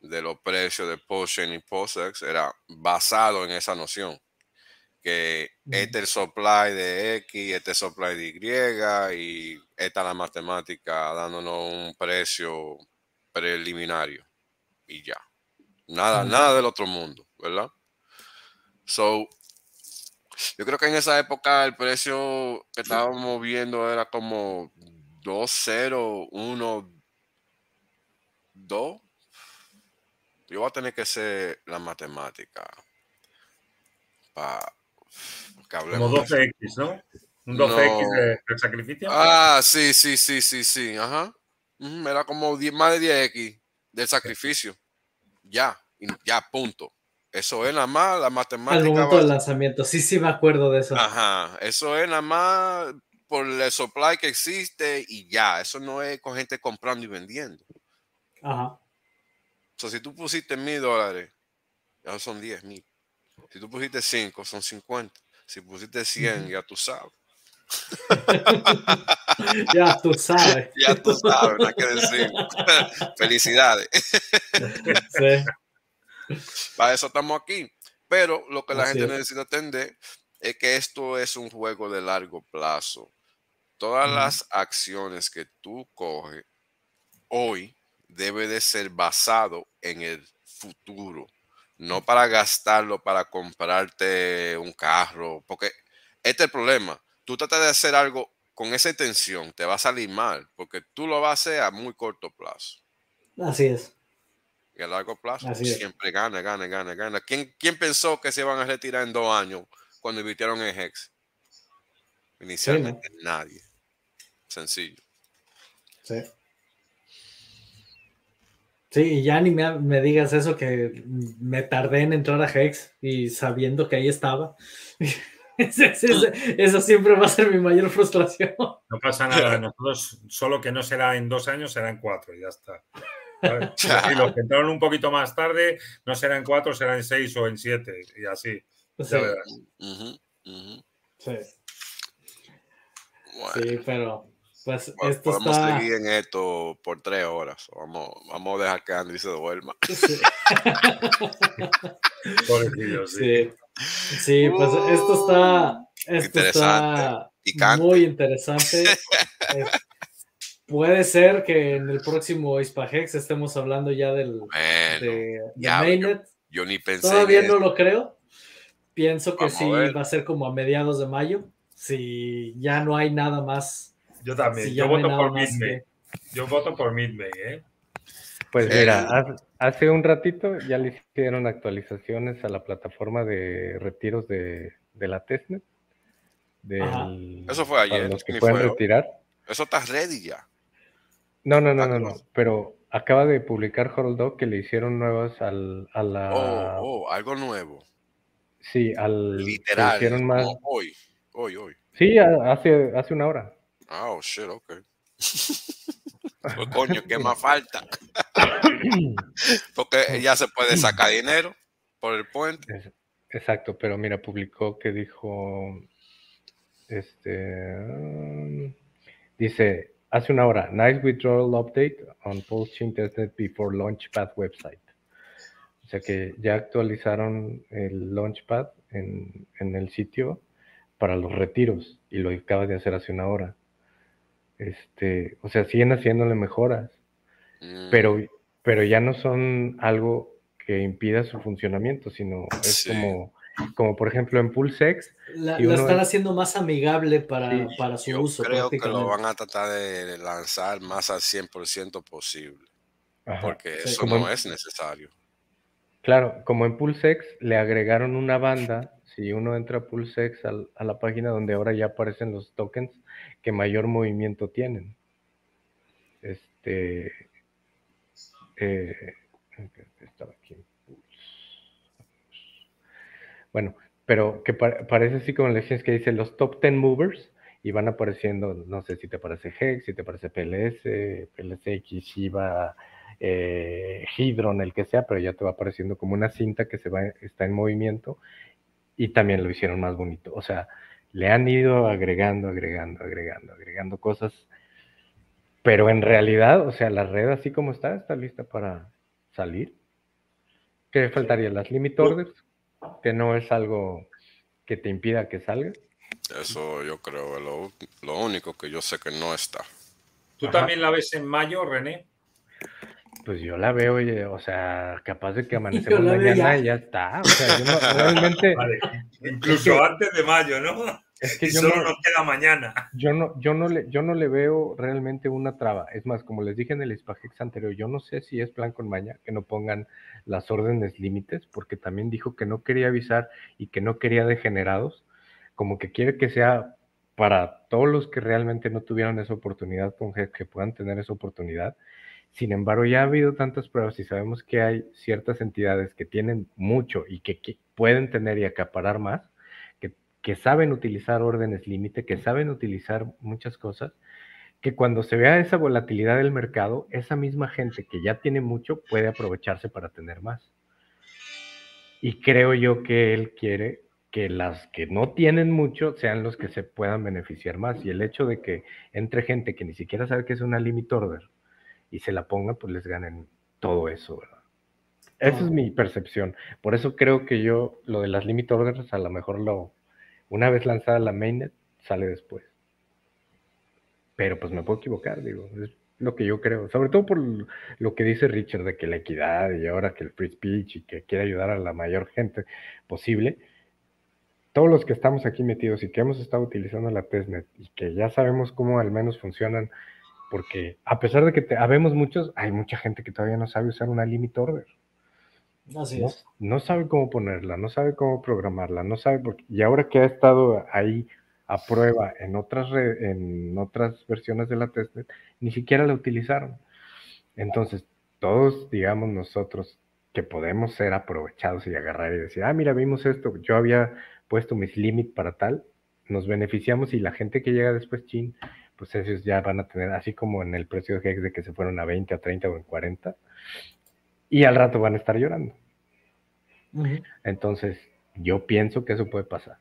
de los precios de PostChain y PostX era basado en esa noción. Que este es el supply de X, este es el supply de Y y esta es la matemática dándonos un precio preliminario y ya. Nada, nada del otro mundo, ¿verdad? So, yo creo que en esa época el precio que estábamos viendo era como 2, 1, 2. Yo voy a tener que hacer la matemática para que Como hablemos. eso. 12X, ¿no? Un 12X No. de, de sacrificio. Ah, sí, sí, sí, sí, sí, ajá. Era como 10 más de 10x del sacrificio. Ya, ya, punto. Eso es nada más la Al matemática. momento del lanzamiento. Sí, sí, me acuerdo de eso. Ajá, eso es nada más por el supply que existe y ya. Eso no es con gente comprando y vendiendo. Ajá. O sea, si tú pusiste mil dólares, ya son 10 mil. Si tú pusiste 5, son 50. Si pusiste 100, Ujú. ya tú sabes. Ya tú sabes. Ya tú sabes, no hay que decir. Felicidades. Sí. Para eso estamos aquí. Pero lo que la Así gente es. necesita entender es que esto es un juego de largo plazo. Todas las acciones que tú coges hoy debe de ser basado en el futuro, no para gastarlo para comprarte un carro, porque este es el problema. Tú tratas de hacer algo con esa intención, te va a salir mal, porque tú lo vas a hacer a muy corto plazo. Así es. Y a largo plazo Así es. siempre gana, gana, gana, gana. ¿Quién, ¿Quién pensó que se iban a retirar en dos años cuando invirtieron en Hex? Inicialmente nadie. Sencillo. Sí. Sí, y ya ni me, me digas eso que me tardé en entrar a Hex y sabiendo que ahí estaba. Eso siempre va a ser mi mayor frustración. No pasa nada. Nosotros, solo que no será en dos años, será en cuatro, y ya está. Y los que entraron un poquito más tarde, no será en cuatro, será en seis o en siete, y así. Sí, Ya verás. Ujú, ujú. sí, Bueno, sí, pero pues esto podemos está. seguir en esto por tres horas. Vamos, vamos a dejar que Andy se duerma. Sí. Pobrecillo, sí. Sí, sí, pues esto está, esto está. Picante. muy interesante. Eh, puede ser que en el próximo Hispahex estemos hablando ya del Bueno, de, de ya, Mainnet. yo ni pensé. Todavía no lo creo. Pienso que Vamos sí va a ser como a mediados de mayo. Si ya no hay nada más. Yo también. Si ya yo no hay voto por que- Yo voto por Midmay, ¿eh? Pues Eh, mira, haz- hace un ratito ya le hicieron actualizaciones a la plataforma de retiros de, de la testnet. del- Eso fue ayer, los que pueden fue retirar. Eso está ready ya. No, no, no, Ah, no, no. Pero acaba de publicar Horldog que le hicieron nuevas al, a la. Oh, oh, algo nuevo. Sí, al. le Literal. hicieron más. como hoy. Hoy, hoy. Sí, hace, hace una hora. Ah, oh, shit, ok. Pues coño, ¿qué más falta? Porque ya se puede sacar dinero por el puente. Exacto, pero mira, publicó que dijo, este, um, dice, hace una hora, nice withdrawal update on Pulse Testnet before Launchpad website. O sea que ya actualizaron el Launchpad en, en el sitio para los retiros y lo acaba de hacer hace una hora. Este, o sea, siguen haciéndole mejoras, Mm, pero, pero ya no son algo que impida su funcionamiento, sino es Sí. como, como por ejemplo en PulseX, La, Si la uno están es- haciendo más amigable para, Sí, para su Yo uso. creo que lo van a tratar de lanzar más al 100% posible, ajá, porque Sí. eso Como no en- es necesario. claro, como en PulseX le agregaron una banda, si uno entra a PulseX al- a la página donde ahora ya aparecen los tokens que mayor movimiento tienen. Este, eh, estaba aquí. Bueno, pero que pa- parece así como le decías que dice los top 10 movers y van apareciendo, no sé si te parece Hex, si te parece PLS, PLSX, Shiba, eh, Hydron, el que sea, pero ya te va apareciendo como una cinta que se va, está en movimiento y también lo hicieron más bonito. O sea, le han ido agregando, agregando, agregando, agregando cosas, pero en realidad, o sea, la red así como está, está lista para salir. ¿Qué faltaría? Las limit orders, que no es algo que te impida que salga. Eso yo creo es lo, lo único que yo sé que no está. ¿Tú Ajá. también la ves en mayo, René? Pues yo la veo, oye, o sea, capaz de que amanecemos mañana ya. y ya está. O sea, yo no- realmente, Vale. Incluso que- antes de mayo, ¿no? es que Y yo solo no, nos queda mañana. yo no, yo no le, yo no le veo realmente una traba. Es más, como les dije en el Spagex anterior, yo no sé si es plan con maña que no pongan las órdenes límites, porque también dijo que no quería avisar y que no quería degenerados, como que quiere que sea para todos los que realmente no tuvieron esa oportunidad que puedan tener esa oportunidad. Sin embargo, ya ha habido tantas pruebas y sabemos que hay ciertas entidades que tienen mucho y que, pueden tener y acaparar más, que, que saben utilizar órdenes límite, que saben utilizar muchas cosas, que cuando se vea esa volatilidad del mercado, esa misma gente que ya tiene mucho puede aprovecharse para tener más. Y creo yo que él quiere que las que no tienen mucho sean los que se puedan beneficiar más. Y el hecho de que entre gente que ni siquiera sabe que es una limit order y se la ponga, pues les ganen todo eso, ¿verdad? Esa es mi percepción. Por eso creo que yo, lo de las limit orders, a lo mejor lo, una vez lanzada la mainnet, sale después. Pero pues me puedo equivocar, digo, es lo que yo creo. Sobre todo por lo que dice Richard de que la equidad y ahora que el free speech y que quiere ayudar a la mayor gente posible. Todos los que estamos aquí metidos y que hemos estado utilizando la testnet y que ya sabemos cómo al menos funcionan, porque a pesar de que te, habemos muchos, hay mucha gente que todavía no sabe usar una limit order. Así No, es. no sabe cómo ponerla, no sabe cómo programarla, no sabe por qué. Y ahora que ha estado ahí a prueba en otras, en otras versiones de la testnet, ni siquiera la utilizaron. Entonces, todos, digamos nosotros, que podemos ser aprovechados y agarrar y decir, ah, mira, vimos esto, yo había puesto mis limit para tal, nos beneficiamos y la gente que llega después, chin, pues ellos ya van a tener, así como en el precio de Hex de que se fueron a 20, a 30 o en 40, y al rato van a estar llorando. Entonces, yo pienso que eso puede pasar.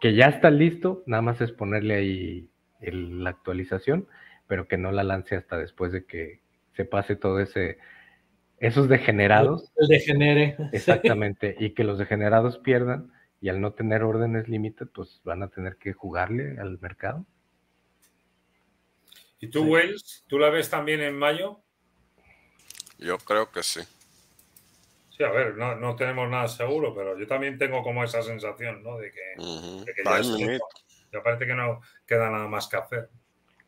Que ya está listo, nada más es ponerle ahí el- la actualización, pero que no la lance hasta después de que se pase todo ese, esos degenerados, El degenere. exactamente, y que los degenerados pierdan, y al no tener órdenes límites, pues van a tener que jugarle al mercado. ¿Y tú, Sí. Wells? ¿Tú la ves también en mayo? Yo creo que sí. Sí, a ver, no, no tenemos nada seguro, pero yo también tengo como esa sensación, ¿no? De que, de que ya, es. Ya parece que no queda nada más que hacer.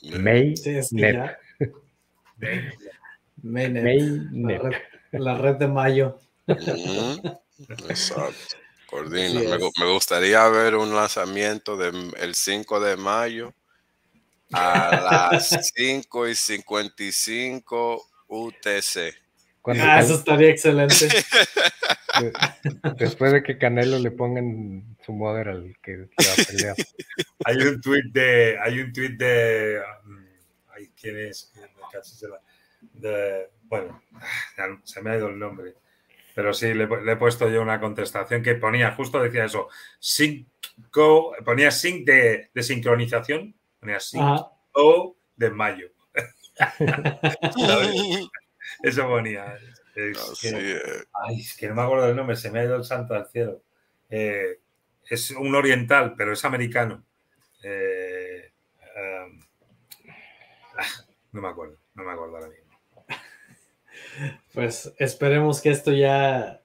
May, Sí, es que net, ya. De- Mainnet, May, la, red, la red de mayo. Exacto. Coordina. Me, gustaría ver un lanzamiento del el 5 de mayo a las 5 y 55 UTC. Cuando Ah, eso estaría excelente. de- después de que Canelo le pongan su mother al que se va a pelear. Hay un tuit de, hay un tuit de, Ay, ¿quién es? De la- de- bueno, ya se me ha ido el nombre. Pero sí, le, le he puesto yo una contestación que ponía, justo decía eso, sync go, ponía sync de, de sincronización, ponía sync Ajá. go de mayo. Eso ponía. Es Así que- es. Ay, es que no me acuerdo del nombre, se me ha ido el santo al cielo. Eh, es un oriental, pero es americano. Eh, um, ah, no me acuerdo, no me acuerdo ahora mismo. Pues esperemos que esto ya,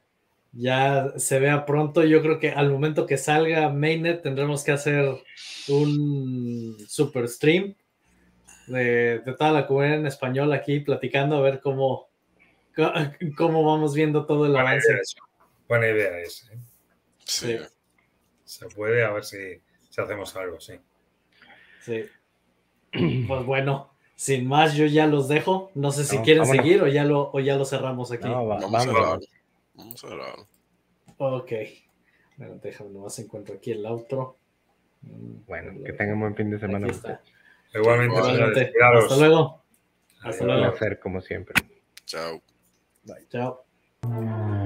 ya se vea pronto. Yo creo que al momento que salga Mainnet tendremos que hacer un super stream de, de toda la comunidad en español aquí platicando a ver cómo, cómo vamos viendo todo el Buena avance. idea, eso. Buena idea esa, ¿eh? Sí. Sí. Se puede, a ver si, si hacemos algo, sí. Sí. Pues bueno, sin más, yo ya los dejo. No sé si No, quieren vámonos. seguir o ya lo, o ya lo cerramos aquí. No, va- vamos. A cerrar. Ok. Bueno, déjame, nomás encuentro aquí el outro. Mm, Bueno, que tengan buen fin de semana. Aquí está. muchachos. Igualmente, Igualmente. Hasta luego. Hasta Un luego. placer, como siempre. Chao. Chao.